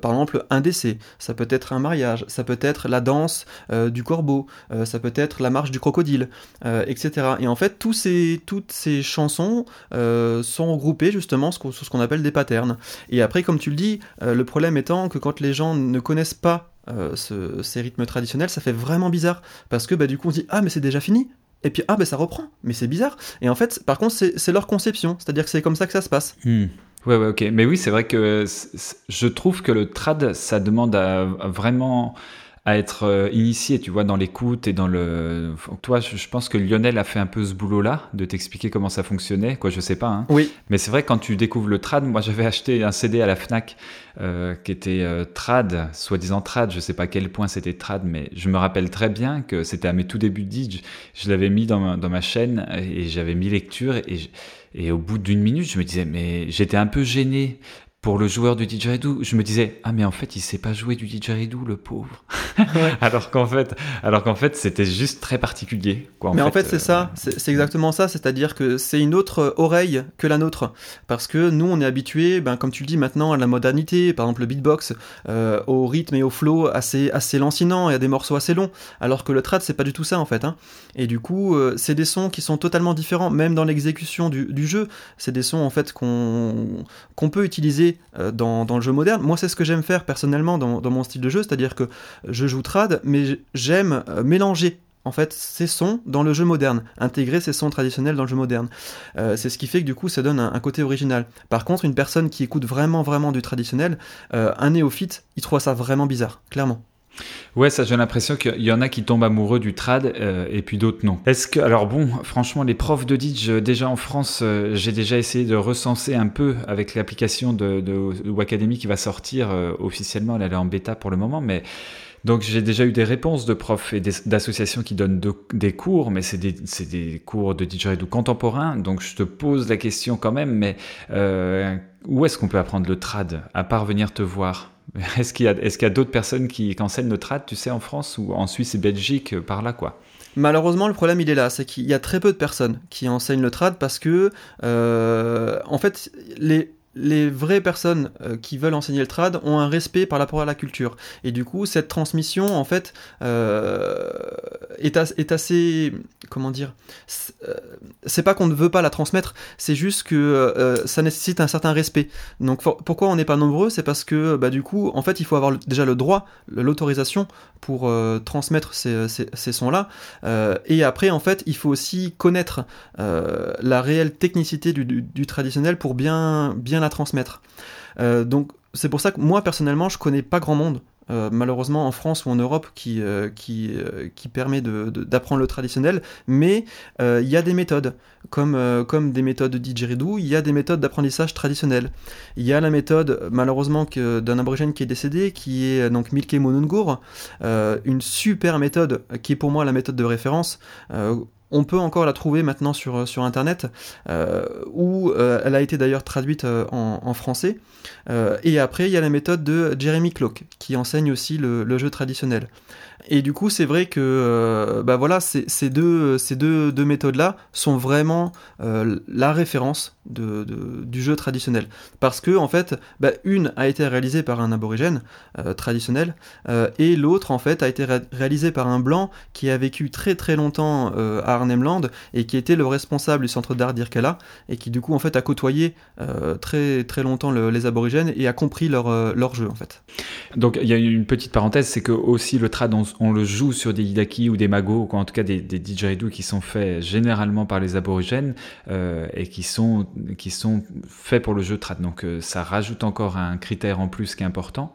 par exemple, un décès, ça peut être un mariage, ça peut être la danse du corbeau, ça peut être la marche du crocodile, etc. Et en fait, tous ces, toutes ces chansons sont regroupées justement sur ce qu'on appelle des patterns. Et après, comme tu le dis, le problème étant que quand les gens ne connaissent pas euh, ces rythmes traditionnels, ça fait vraiment bizarre. Parce que bah, du coup, on se dit Ah, mais c'est déjà fini et puis, ah, ben ça reprend, mais c'est bizarre. Et en fait, par contre, c'est leur conception, c'est-à-dire que c'est comme ça que ça se passe. Hmm. Ouais, ouais, ok. Mais oui, c'est vrai que je trouve que le trad, ça demande à vraiment à être euh, initié, tu vois, dans l'écoute et dans le. Toi, je pense que Lionel a fait un peu ce boulot-là, de t'expliquer comment ça fonctionnait, quoi, je sais pas. Hein. Oui. Mais c'est vrai, quand tu découvres le trad, moi j'avais acheté un CD à la Fnac euh, qui était euh, trad, soi-disant trad, je sais pas à quel point c'était trad, mais je me rappelle très bien que c'était à mes tout débuts de DJ. Je l'avais mis dans ma, dans ma chaîne et j'avais mis lecture et, et au bout d'une minute, je me disais, mais j'étais un peu gêné pour le joueur du didgeridoo, je me disais ah mais en fait il sait pas jouer du didgeridoo le pauvre. alors qu'en fait, alors qu'en fait c'était juste très particulier. Quoi, mais en fait c'est ça, euh, c'est exactement ça, c'est-à-dire que c'est une autre oreille que la nôtre, parce que nous on est habitué, ben comme tu le dis maintenant à la modernité, par exemple le beatbox, euh, au rythme et au flow assez assez lancinant et à des morceaux assez longs, alors que le trad c'est pas du tout ça en fait. Hein. Et du coup euh, c'est des sons qui sont totalement différents, même dans l'exécution du, du, jeu, c'est des sons en fait qu'on qu'on peut utiliser euh, dans, le jeu moderne. Moi, c'est ce que j'aime faire personnellement dans, mon style de jeu, c'est-à-dire que je joue trad, mais j'aime euh, mélanger en fait ces sons dans le jeu moderne, intégrer ces sons traditionnels dans le jeu moderne. Euh, c'est ce qui fait que du coup ça donne un, côté original. Par contre, une personne qui écoute vraiment vraiment du traditionnel, un néophyte, il trouve ça vraiment bizarre, clairement. Ouais, ça j'ai l'impression qu'il y en a qui tombent amoureux du trad euh, et puis d'autres non. Est-ce que alors bon, franchement les profs de Ditch euh, déjà en France, euh, j'ai déjà essayé de recenser un peu avec l'application de, de, Wacademy qui va sortir officiellement, elle est en bêta pour le moment, mais donc j'ai déjà eu des réponses de profs et d'associations qui donnent des cours, mais c'est des, des, cours de didgeridoo contemporain. Donc je te pose la question quand même, mais où est-ce qu'on peut apprendre le trad à part venir te voir? est-ce qu'il y a, est a d'autres personnes qui, enseignent le trad, tu sais, en France ou en Suisse et Belgique, euh, par là, quoi? Malheureusement, le problème, il est là, c'est qu'il y a très peu de personnes qui enseignent le trad parce que, euh, en fait, les, les vraies personnes euh, qui veulent enseigner le trad ont un respect par rapport à la culture. Et du coup, cette transmission, en fait, euh, est, assez... Comment dire euh, C'est pas qu'on ne veut pas la transmettre, c'est juste que ça nécessite un certain respect. Donc pourquoi on n'est pas nombreux? C'est parce que, bah, du coup, en fait, il faut avoir déjà le droit, l'autorisation pour transmettre ces, ces sons-là. et après, en fait, il faut aussi connaître la réelle technicité du, du, du traditionnel pour bien, bien transmettre. Euh, donc c'est pour ça que moi personnellement je connais pas grand monde euh, malheureusement en France ou en Europe qui, euh, qui, qui permet d'apprendre le traditionnel, mais il y a des méthodes, comme, comme des méthodes de didgeridoo, il y a des méthodes d'apprentissage traditionnel. Il y a la méthode malheureusement d'un aborigène qui est décédé, qui est donc Milke Monungur, une super méthode qui est pour moi la méthode de référence on peut encore la trouver maintenant sur, euh, Internet, euh, où euh, elle a été d'ailleurs traduite en, français. Et après, il y a la méthode de Jeremy Cloak, qui enseigne aussi le jeu traditionnel. Et du coup, c'est vrai que euh, bah voilà, ces, deux, ces deux, deux méthodes-là sont vraiment euh, la référence de, du jeu traditionnel. Parce que, en fait, bah, une a été réalisée par un aborigène euh, traditionnel, et l'autre, en fait, a été réalisée par un blanc qui a vécu très très longtemps à Arnhem et qui était le responsable du centre d'art d'Irkala, et qui, du coup, en fait, a côtoyé très très longtemps les aborigènes et a compris leur, leur jeu, en fait. Donc, il y a une petite parenthèse, c'est que aussi le trad, on le joue sur des Hidaki ou des Mago, ou en tout cas des, des qui sont faits généralement par les aborigènes euh, et qui sont, qui sont faits pour le jeu trad. Donc euh, ça rajoute encore un critère en plus qui est important.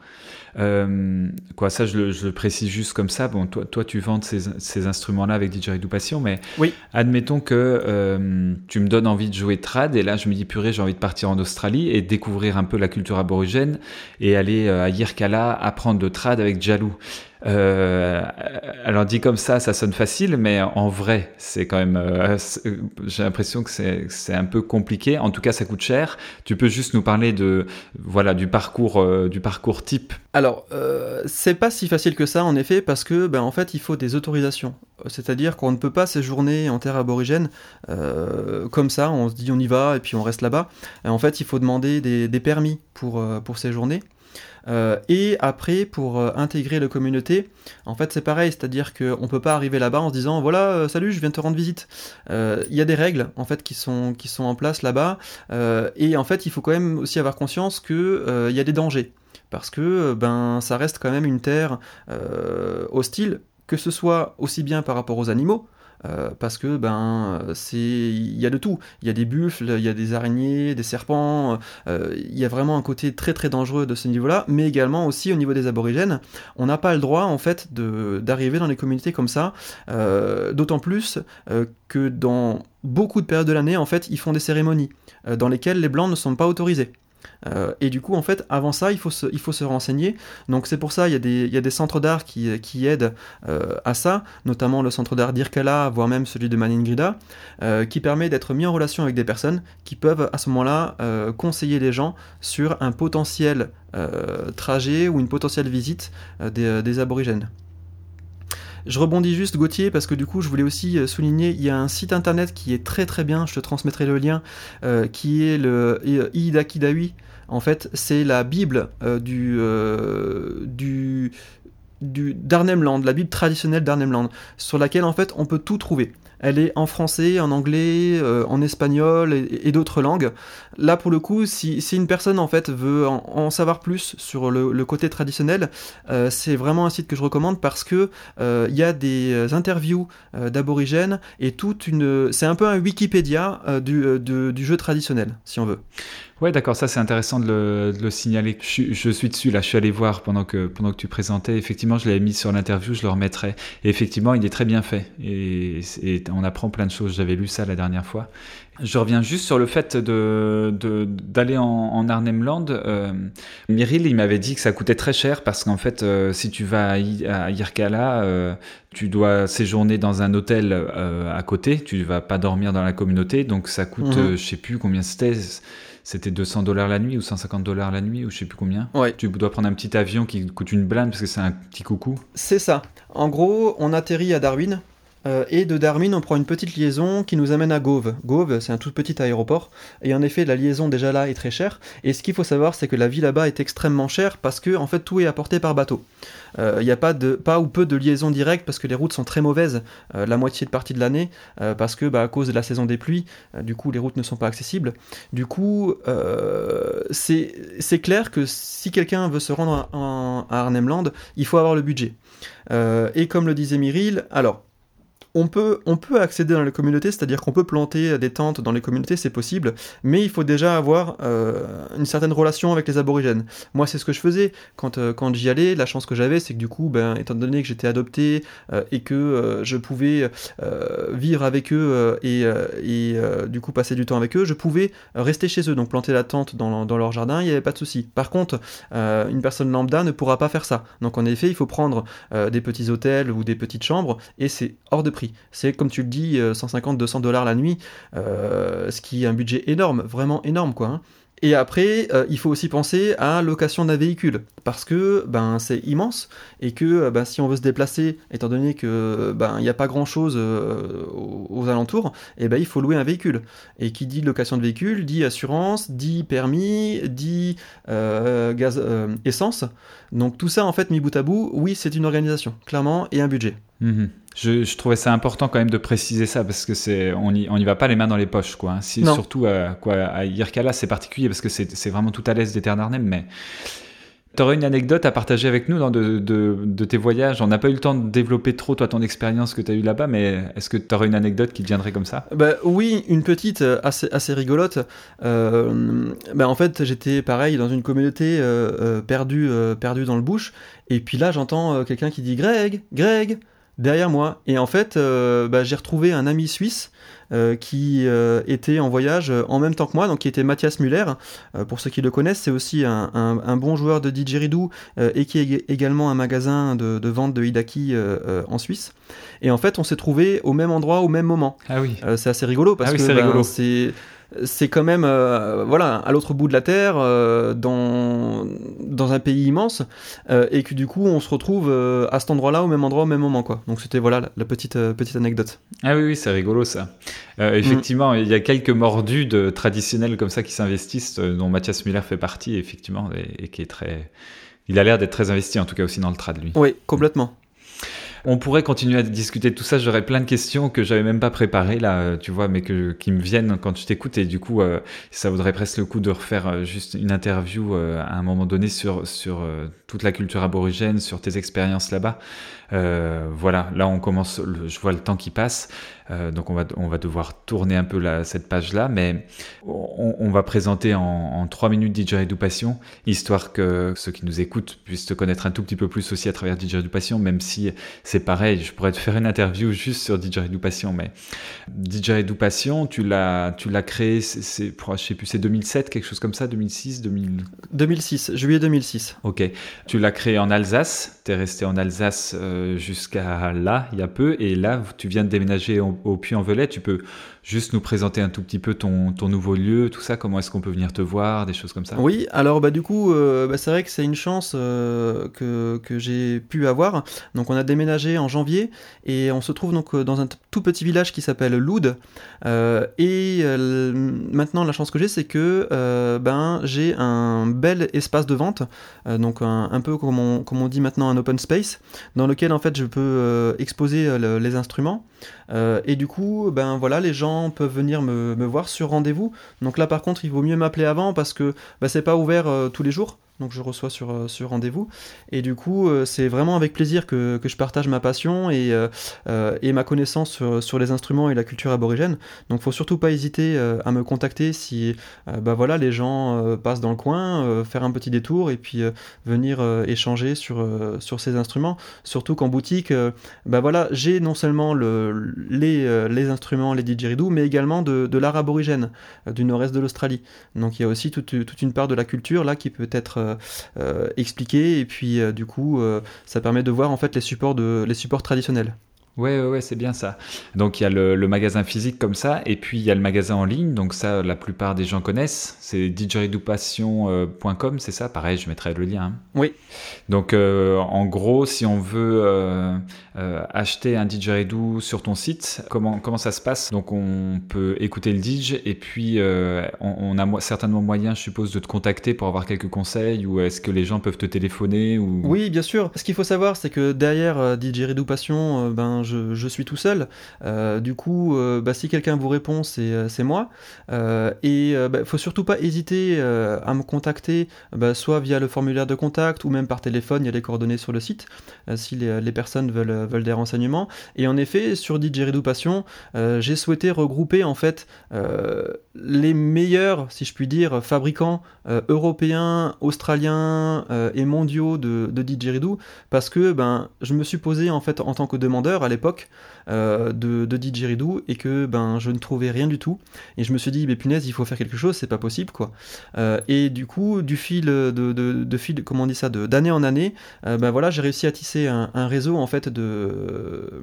Euh, quoi, ça, je le, précise juste comme ça. Bon, toi, toi tu vends ces, ces instruments-là avec Didgeridoo Passion, mais oui. admettons que tu me donnes envie de jouer trad, et là, je me dis, purée, j'ai envie de partir en Australie et découvrir un peu la culture aborigène et aller à Yirkala apprendre de trad avec Jalou. Euh, alors dit comme ça, ça sonne facile, mais en vrai, c'est quand même. Euh, j'ai l'impression que c'est un peu compliqué. En tout cas, ça coûte cher. Tu peux juste nous parler de voilà du parcours euh, du parcours type. Alors, c'est pas si facile que ça en effet, parce que ben en fait, il faut des autorisations. C'est-à-dire qu'on ne peut pas séjourner en terre aborigène comme ça. On se dit on y va et puis on reste là-bas. En fait, il faut demander des, permis pour pour séjourner. Euh, et après, pour euh, intégrer la communauté, en fait, c'est pareil, c'est-à-dire qu'on ne peut pas arriver là-bas en se disant voilà, euh, salut, je viens te rendre visite. Il y a des règles en fait qui sont, en place là-bas, et en fait, il faut quand même aussi avoir conscience qu'il y a des dangers. Parce que ben, ça reste quand même une terre hostile, que ce soit aussi bien par rapport aux animaux, euh, parce que ben c'est il y a de tout. Il y a des buffles il y a des araignées des serpents euh, il y a vraiment un côté très très dangereux de ce niveau là mais également aussi au niveau des aborigènes on n'a pas le droit en fait d'arriver dans les communautés comme ça. Euh, d'autant plus que dans beaucoup de périodes de l'année en fait ils font des cérémonies dans lesquelles les blancs ne sont pas autorisés Euh, et du coup, en fait, avant ça, il faut se, renseigner. Donc c'est pour ça, il y a des, centres d'art qui, qui aident euh, à ça, notamment le centre d'art d'Irkala, voire même celui de Maningrida, euh, qui permet d'être mis en relation avec des personnes qui peuvent à ce moment-là conseiller les gens sur un potentiel trajet ou une potentielle visite des aborigènes. Je rebondis juste Gauthier parce que du coup je voulais aussi euh, souligner, il y a un site internet qui est très très bien, je te transmettrai le lien, euh, qui est le Iidakidawi. En fait, c'est la Bible euh, du, du, du d'Arnhem la Bible traditionnelle d'Arnhem sur laquelle en fait on peut tout trouver. Elle est en français, en anglais, euh, en espagnol et, d'autres langues. Là, pour le coup, si, une personne en fait veut en, savoir plus sur le, côté traditionnel, euh, c'est vraiment un site que je recommande parce que euh, il y a des interviews d'aborigènes et toute une, c'est un peu un Wikipédia du jeu traditionnel, si on veut. Ouais, d'accord, ça c'est intéressant de le, signaler. Je, suis dessus, là, je suis allé voir pendant que, pendant que tu présentais. Effectivement, je l'avais mis sur l'interview, je le remettrai. Et effectivement, il est très bien fait. Et, on apprend plein de choses. J'avais lu ça la dernière fois. Je reviens juste sur le fait de, d'aller en, en Arnhem Euh, Myril, il m'avait dit que ça coûtait très cher parce qu'en fait, euh, si tu vas à, à Yirkala, euh, tu dois séjourner dans un hôtel euh, à côté. Tu vas pas dormir dans la communauté. Donc ça coûte, mhm. je sais plus combien c'était c'était 200 dollars la nuit ou 150 dollars la nuit ou je sais plus combien. Ouais. Tu dois prendre un petit avion qui coûte une blinde parce que c'est un petit coucou. C'est ça. En gros, on atterrit à Darwin euh, et de Darwin, on prend une petite liaison qui nous amène à Gove. Gove, c'est un tout petit aéroport. Et en effet, la liaison déjà là est très chère. Et ce qu'il faut savoir, c'est que la vie là-bas est extrêmement chère parce que en fait tout est apporté par bateau. Il euh, n'y a pas, de, pas ou peu de liaisons directes parce que les routes sont très mauvaises euh, la moitié de partie de l'année parce que bah, à cause de la saison des pluies, du coup les routes ne sont pas accessibles. Du coup, c'est clair que si quelqu'un veut se rendre à, Arnhem il faut avoir le budget. et comme le disait Myril, alors on peut, accéder dans les communautés, c'est-à-dire qu'on peut planter des tentes dans les communautés, c'est possible, mais il faut déjà avoir euh, une certaine relation avec les aborigènes. Moi, c'est ce que je faisais quand, euh, j'y allais. La chance que j'avais, c'est que du coup, ben, étant donné que j'étais adopté euh, et que je pouvais vivre avec eux et, et du coup passer du temps avec eux, je pouvais rester chez eux, donc planter la tente dans, dans leur jardin, il n'y avait pas de souci. Par contre, une personne lambda ne pourra pas faire ça. Donc en effet, il faut prendre des petits hôtels ou des petites chambres et c'est hors de C'est comme tu le dis, 150-200 euh, dollars la nuit, euh, ce qui est un budget énorme, vraiment énorme quoi. Hein. Et après, euh, il faut aussi penser à location d'un véhicule, parce que ben, c'est immense, et que ben, si on veut se déplacer, étant donné que ben, il n'y a pas grand-chose aux, alentours, et eh ben, il faut louer un véhicule. Et qui dit location de véhicule, dit assurance, dit permis, dit gaz, essence. Donc tout ça, en fait, mis bout à bout, oui, c'est une organisation, clairement, et un budget. Mhm. Je, trouvais ça important quand même de préciser ça parce que c'est on y, on y va pas les mains dans les poches quoi. Hein. Surtout à, quoi, à c'est particulier parce que c'est vraiment tout à l'aise des terres d'Arnhem mais tu aurais une anecdote à partager avec nous dans de, de, tes voyages? On n'a pas eu le temps de développer trop toi ton expérience que tu as eue là-bas, mais est-ce que tu aurais une anecdote qui te viendrait comme ça? Bah, Oui, une petite euh, assez, assez rigolote. Euh, bah, en fait, j'étais pareil dans une communauté euh, perdue, perdue dans le bush, et puis là j'entends quelqu'un qui dit Greg, Greg derrière moi. Et en fait, euh, bah, j'ai retrouvé un ami suisse euh, qui euh, était en voyage en même temps que moi, donc qui était Mathias Muller. pour ceux qui le connaissent, c'est aussi un, bon joueur de didgeridoo et qui est également un magasin de, vente de Hidaki en Suisse. Et en fait, on s'est trouvé au même endroit au même moment. Ah oui. c'est assez rigolo parce ah que ben, c'est quand même euh, voilà à l'autre bout de la terre euh, dans dans un pays immense euh, et que du coup on se retrouve à cet endroit-là au même endroit au même moment quoi. Donc c'était voilà la, petite petite anecdote. Ah oui oui c'est rigolo ça. Effectivement il y a quelques mordus de traditionnels comme ça qui s'investissent dont Mathias Müller fait partie effectivement et, et qui est très il a l'air d'être très investi en tout cas aussi dans le trad lui. Oui complètement on pourrait continuer à discuter de tout ça. J'aurais plein de questions que j'avais même pas préparées là, tu vois, mais que, qui me viennent quand tu t'écoutes. Et du coup, euh, ça vaudrait presque le coup de refaire euh, juste une interview euh, à un moment donné sur, sur toute la culture aborigène, sur tes expériences là-bas. Euh, voilà, là on commence, je vois le temps qui passe, euh, donc on va, on va devoir tourner un peu la, cette page-là, mais on, va présenter en, en 3 minutes DJ Passion, histoire que ceux qui nous écoutent puissent te connaître un tout petit peu plus aussi à travers DJ Passion, même si c'est pareil, je pourrais te faire une interview juste sur DJ Passion, mais DJ Passion, tu l'as, tu l'as créé, c'est, je sais plus, c'est 2007, quelque chose comme ça, 2006, 2000... 2006, juillet 2006. Ok, tu l'as créé en Alsace, tu es resté en Alsace. Euh, jusqu'à là, il y a peu, et là, tu viens de déménager au, Puy-en-Velay, tu peux juste nous présenter un tout petit peu ton, ton nouveau lieu, tout ça, comment est-ce qu'on peut venir te voir, des choses comme ça? Oui, alors bah, du coup, euh, bah, c'est vrai que c'est une chance euh, que, que j'ai pu avoir. Donc on a déménagé en janvier et on se trouve donc dans un tout petit village qui s'appelle Loud. et maintenant, la chance que j'ai, c'est que ben, j'ai un bel espace de vente, donc un, peu comme on, dit maintenant un open space, dans lequel en fait je peux exposer les instruments. et du coup, ben voilà, les gens peuvent venir me, voir sur rendez-vous. Donc là, par contre, il vaut mieux m'appeler avant parce que bah, c'est pas ouvert euh, tous les jours donc je reçois sur, euh, sur rendez-vous. Et du coup, euh, c'est vraiment avec plaisir que, je partage ma passion et, euh, ma connaissance sur, les instruments et la culture aborigène. Donc faut surtout pas hésiter à me contacter si bah voilà, les gens passent dans le coin, faire un petit détour et puis venir échanger sur, ces instruments. Surtout qu'en boutique, bah voilà, j'ai non seulement le, les, instruments, les didgeridoo, mais également de, de l'art aborigène du nord-est de l'Australie. Donc il y a aussi toute, toute une part de la culture là qui peut être euh, euh, expliquer et puis euh, du coup ça permet de voir en fait les supports de les supports traditionnels. Ouais, ouais, c'est bien ça. Donc il y a le, magasin physique comme ça, et puis il y a le magasin en ligne. Donc ça, la plupart des gens connaissent. C'est didgeridopassion.com, c'est ça? Pareil, je mettrai le lien. Hein. Oui. Donc en gros, si on veut euh, acheter un didgeridoo sur ton site, comment, comment ça se passe? Donc on peut écouter le didge et puis euh, on, a certainement moyen, je suppose, de te contacter pour avoir quelques conseils ou est-ce que les gens peuvent te téléphoner ou... Oui, bien sûr. Ce qu'il faut savoir, c'est que derrière euh, Didgeridoo Passion, ben, je, suis tout seul. du coup, bah, si quelqu'un vous répond, c'est moi. et il bah, faut surtout pas hésiter à me contacter, bah, soit via le formulaire de contact ou même par téléphone, il y a les coordonnées sur le site, si les, personnes veulent des renseignements. Et en effet, sur Didgeridoo Passion, euh, j'ai souhaité regrouper en fait euh, les meilleurs, si je puis dire, fabricants euh, européens, australiens et mondiaux de, de didgeridoo, parce que ben, je me suis posé en fait en tant que demandeur à l'époque de, de didgeridoo et que ben, je ne trouvais rien du tout. Et je me suis dit, mais punaise, il faut faire quelque chose, c'est pas possible quoi. et du coup, du fil de, de, fil, comment on dit ça, d'année en année, ben voilà, j'ai réussi à tisser un, réseau en fait de euh,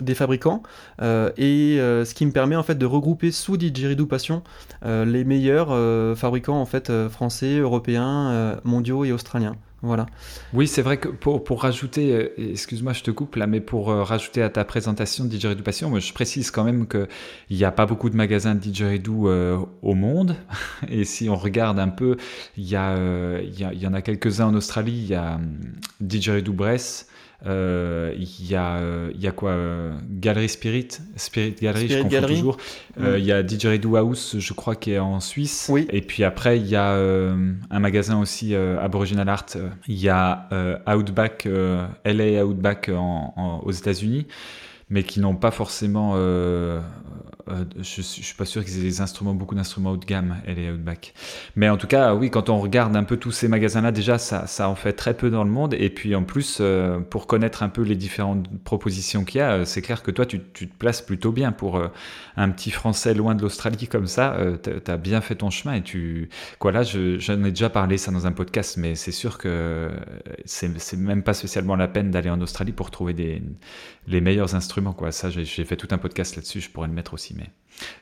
des fabricants euh, et euh, ce qui me permet en fait de regrouper sous Didgeridoo Passion les meilleurs fabricants en fait français, européens, mondiaux et australiens. Voilà. Oui, c'est vrai que pour, pour rajouter, excuse-moi, je te coupe là, mais pour rajouter à ta présentation de Didgeridoo Passion, je précise quand même qu'il n'y a pas beaucoup de magasins de Didgeridoo au monde. Et si on regarde un peu, il y, a, il y, y, en a quelques-uns en Australie. Il y a hum, Didgeridoo Bress, euh, il y, a, euh, y a quoi euh, Galerie Spirit Spirit Gallery, je comprends toujours. Mm. Il y a Didgeridoo House, je crois, qui est en Suisse. Oui. Et puis après, il y a un magasin aussi Aboriginal Art. Il y a Outback, LA Outback aux États-Unis mais qui n'ont pas forcément. Euh, euh, je, je suis pas sûr qu'ils aient des instruments, beaucoup d'instruments haut de gamme, elle est Outback. Mais en tout cas, oui, quand on regarde un peu tous ces magasins-là, déjà, ça, en fait très peu dans le monde. Et puis en plus, euh, pour connaître un peu les différentes propositions qu'il y a, c'est clair que toi, tu, te places plutôt bien pour un petit Français loin de l'Australie comme ça. tu as bien fait ton chemin et tu. Quoi là, j'en ai déjà parlé ça dans un podcast, mais c'est sûr que c'est même pas spécialement la peine d'aller en Australie pour trouver les meilleurs instruments quoi. Ça, j'ai fait tout un podcast là-dessus, je pourrais le mettre aussi, mais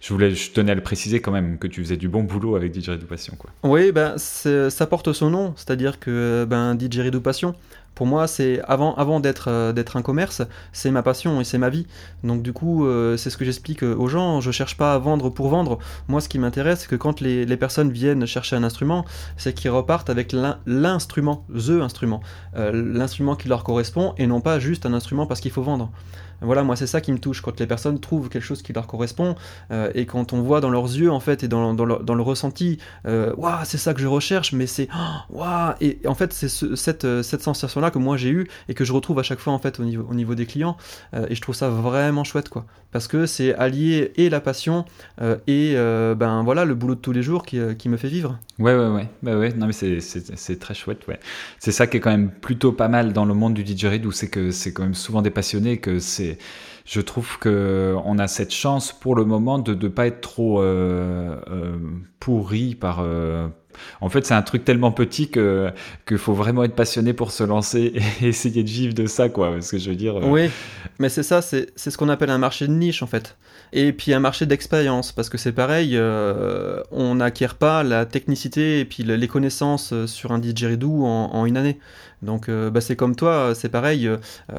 je voulais, je tenais à le préciser quand même que tu faisais du bon boulot avec Didgeridoo Passion, quoi. Oui, ben ça porte son nom, c'est-à-dire que ben Didgeridoo Passion, Pour moi, c'est avant, avant d'être euh, d'être un commerce, c'est ma passion et c'est ma vie. Donc du coup, euh, c'est ce que j'explique aux gens. Je cherche pas à vendre pour vendre. Moi, ce qui m'intéresse, c'est que quand les, les, personnes viennent chercher un instrument, c'est qu'ils repartent avec l'instrument, the instrument, l'instrument qui leur correspond et non pas juste un instrument parce qu'il faut vendre. Voilà, moi c'est ça qui me touche, quand les personnes trouvent quelque chose qui leur correspond, euh, et quand on voit dans leurs yeux, en fait, et dans, dans, le, ressenti, euh, waouh, c'est ça que je recherche, mais c'est, waouh, et en fait c'est cette, euh, cette sensation-là que moi j'ai eue, et que je retrouve à chaque fois, en fait, au niveau, au niveau des clients, et je trouve ça vraiment chouette, quoi, parce que c'est allier et la passion, et ben voilà, le boulot de tous les jours qui, qui me fait vivre. Ouais, ouais, ouais, bah ouais, non mais c'est très chouette, ouais. C'est ça qui est quand même plutôt pas mal dans le monde du didgeridoo, c'est que c'est quand même souvent des passionnés, que c'est je trouve que on a cette chance pour le moment de ne pas être trop euh, euh, pourri par. Euh, en fait, c'est un truc tellement petit que qu'il faut vraiment être passionné pour se lancer et essayer de vivre de ça, quoi. Parce que je veux dire. Oui, mais c'est ça, c'est ce qu'on appelle un marché de niche, en fait. Et puis un marché d'expérience, parce que c'est pareil, on n'acquiert pas la technicité et puis les connaissances sur un didgeridoo en, en une année. Donc euh, bah, c'est comme toi, c'est pareil. Euh,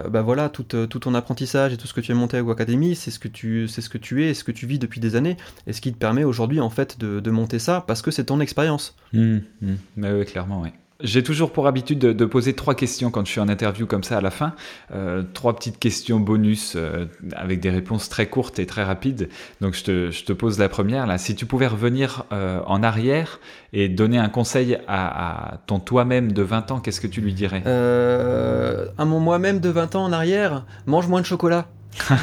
bah voilà, tout, tout, ton apprentissage et tout ce que tu as monté à Academy, c'est ce que tu c'est ce que tu es, et ce que tu vis depuis des années, et ce qui te permet aujourd'hui en fait de, de monter ça parce que c'est ton expérience. Mmh, mmh. Bah oui, clairement, oui. J'ai toujours pour habitude de, poser trois questions quand je suis en interview comme ça à la fin. Euh, trois petites questions bonus euh, avec des réponses très courtes et très rapides. Donc je te, je te pose la première. Là. Si tu pouvais revenir euh, en arrière et donner un conseil à, ton toi-même de 20 ans, qu'est-ce que tu lui dirais? À mon moi-même de 20 ans en arrière, mange moins de chocolat.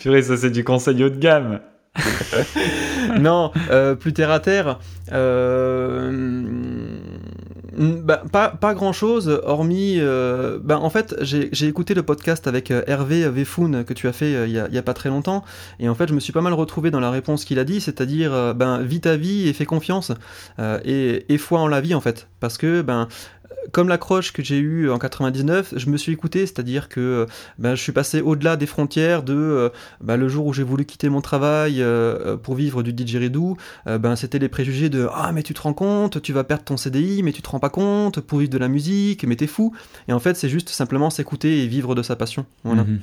Purée, ça c'est du conseil haut de gamme. non, euh, plus terre à terre. Euh, bah, pas, pas grand chose, hormis. Euh, bah, en fait, j'ai écouté le podcast avec Hervé Vefoun que tu as fait il y a, pas très longtemps, et en fait, je me suis pas mal retrouvé dans la réponse qu'il a dit, c'est-à-dire, ben, vis ta vie et fais confiance, et, et foi en la vie, en fait. Parce que, ben, comme l'accroche que j'ai eue en 99, je me suis écouté, c'est-à-dire que ben, je suis passé au-delà des frontières de euh, ben, le jour où j'ai voulu quitter mon travail euh, pour vivre du didgeridoo, euh, ben, c'était les préjugés de ah mais tu te rends compte, tu vas perdre ton CDI, mais tu te rends pas compte, pour vivre de la musique, mais t'es fou. Et en fait, c'est juste simplement s'écouter et vivre de sa passion. Mhm.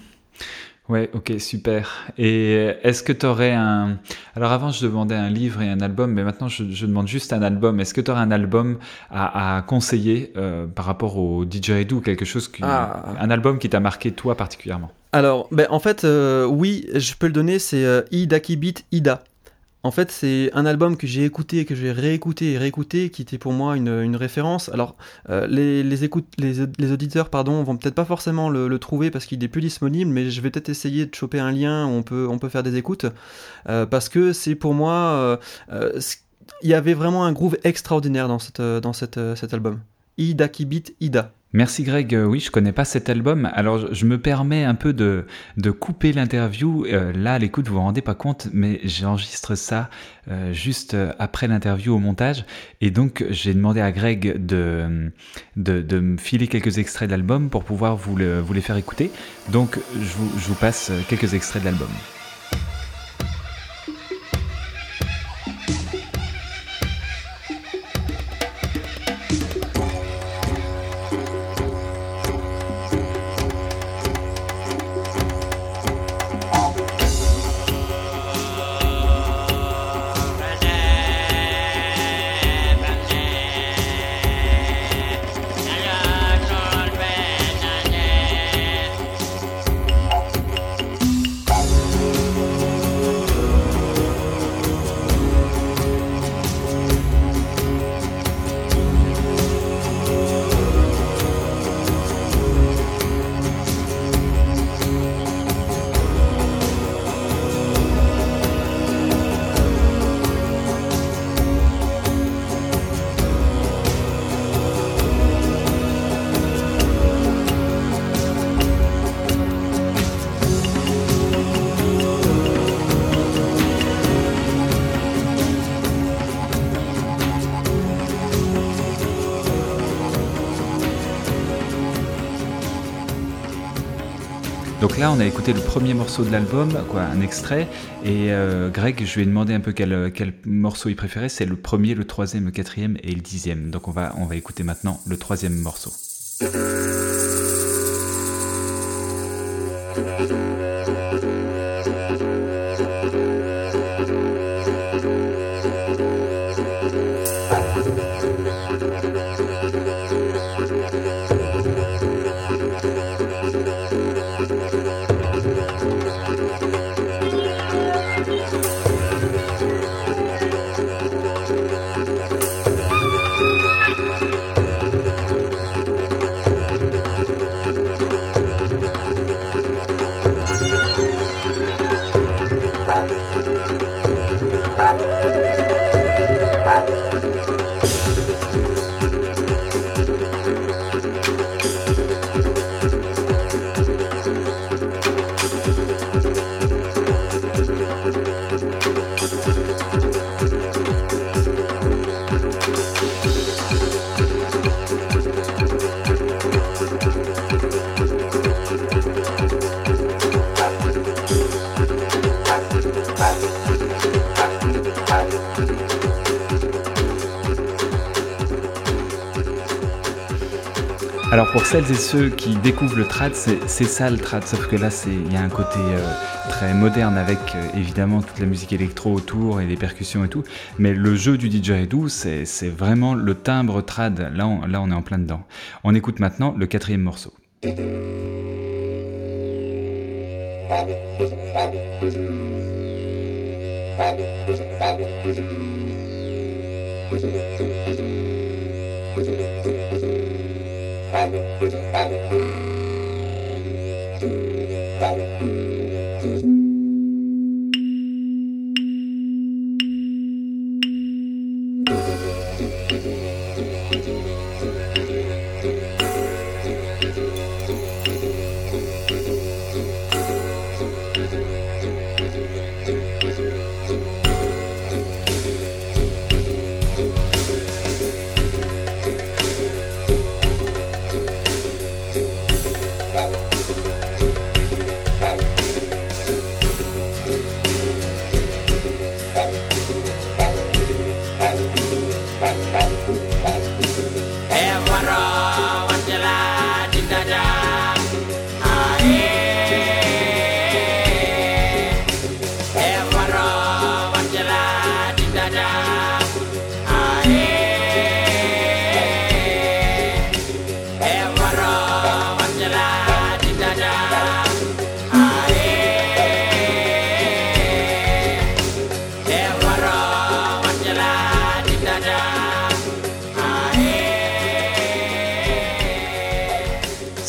Ouais, ok, super. Et est-ce que tu aurais un... Alors avant, je demandais un livre et un album, mais maintenant, je, demande juste un album. Est-ce que tu aurais un album à, conseiller euh, par rapport au didgeridoo, quelque chose qui... Ah. Un album qui t'a marqué, toi, particulièrement? Alors, ben, en fait, euh, oui, je peux le donner, c'est euh, Ida Kibit Ida. En fait, c'est un album que j'ai écouté, que j'ai réécouté et réécouté, qui était pour moi une, référence. Alors, euh, les, les, les, auditeurs pardon, vont peut-être pas forcément le, trouver parce qu'il est plus disponible, mais je vais peut-être essayer de choper un lien où on peut, on peut faire des écoutes, euh, parce que c'est pour moi... Euh, il y avait vraiment un groove extraordinaire dans, cette, dans cette, cet album. Ida Kibit Ida. Merci Greg, euh, oui je connais pas cet album, alors je me permets un peu de, de couper l'interview, euh, là à l'écoute vous vous rendez pas compte, mais j'enregistre ça euh, juste après l'interview au montage, et donc j'ai demandé à Greg de, de, me filer quelques extraits de l'album pour pouvoir vous les faire écouter, donc je vous, je vous passe quelques extraits de l'album. A écouté le premier morceau de l'album, quoi, un extrait. Et euh, Greg, je lui ai demandé un peu quel, quel morceau il préférait. C'est le premier, le troisième, le quatrième et le dixième. Donc on va, on va écouter maintenant le troisième morceau. Pour celles et ceux qui découvrent le trad, c'est ça le trad, sauf que là il y a un côté euh, très moderne avec euh, évidemment toute la musique électro autour et les percussions et tout, mais le jeu du didgeridoo c'est vraiment le timbre trad, là on, là on est en plein dedans. On écoute maintenant le quatrième morceau. 나는 나는 나는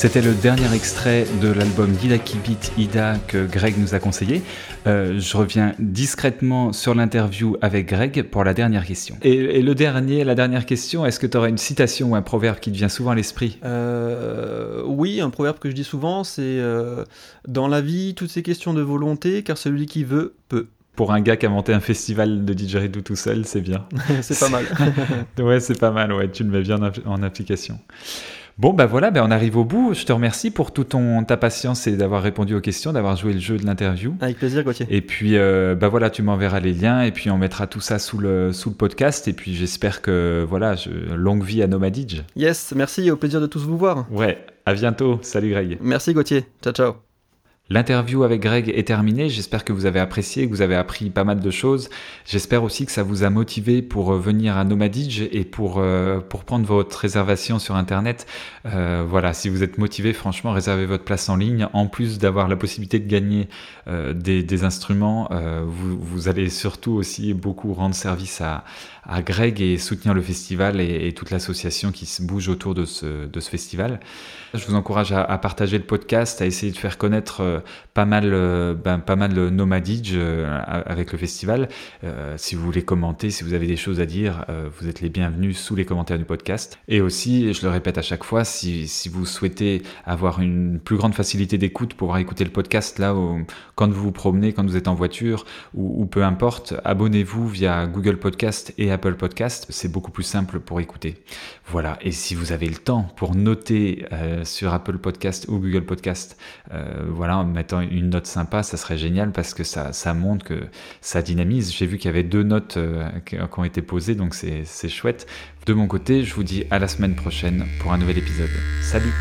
C'était le dernier extrait de l'album Gila Kibit Ida que Greg nous a conseillé. Euh, je reviens discrètement sur l'interview avec Greg pour la dernière question. Et, le dernier, la dernière question, est-ce que tu aurais une citation ou un proverbe qui te vient souvent à l'esprit? Euh, Oui, un proverbe que je dis souvent, c'est euh, Dans la vie, toutes ces questions de volonté, car celui qui veut, peut pour un gars qui a monté un festival de didgeridoo tout seul, c'est bien. c'est pas mal. ouais, c'est pas mal, ouais, tu le mets bien en application. Bon, ben voilà, ben on arrive au bout. Je te remercie pour toute ton, ta patience et d'avoir répondu aux questions, d'avoir joué le jeu de l'interview. Avec plaisir, Gauthier. Et puis, euh, ben voilà, tu m'enverras les liens et puis on mettra tout ça sous le, sous le podcast. Et puis j'espère que, voilà, longue vie à Nomadidge. Yes, merci, au plaisir de tous vous voir. Ouais, à bientôt. Salut Greg. Merci Gauthier. Ciao, ciao. L'interview avec Greg est terminée. J'espère que vous avez apprécié, que vous avez appris pas mal de choses. J'espère aussi que ça vous a motivé pour euh, venir à Nomadidge et pour, euh, pour prendre votre réservation sur Internet. Euh, voilà, si vous êtes motivé, franchement, réservez votre place en ligne. En plus d'avoir la possibilité de gagner des, des, instruments, vous, vous, allez surtout aussi beaucoup rendre service à, à Greg et soutenir le festival et, toute l'association qui se bouge autour de ce, de ce festival. Je vous encourage à, partager le podcast, à essayer de faire connaître euh, pas mal, euh, ben, pas mal de nomadage euh, avec le festival. si vous voulez commenter, si vous avez des choses à dire, vous êtes les bienvenus sous les commentaires du podcast. Et aussi, je le répète à chaque fois, si, si vous souhaitez avoir une plus grande facilité d'écoute, pouvoir écouter le podcast là où, quand vous vous promenez, quand vous êtes en voiture ou, peu importe, abonnez-vous via Google Podcast et Apple Podcast, c'est beaucoup plus simple pour écouter. Voilà, et si vous avez le temps pour noter euh, sur Apple Podcast ou Google Podcast, euh, voilà, en mettant une note sympa, ça serait génial parce que ça, ça montre que ça dynamise. J'ai vu qu'il y avait deux notes euh, qui ont été posées, donc c'est chouette. De mon côté, je vous dis à la semaine prochaine pour un nouvel épisode. Salut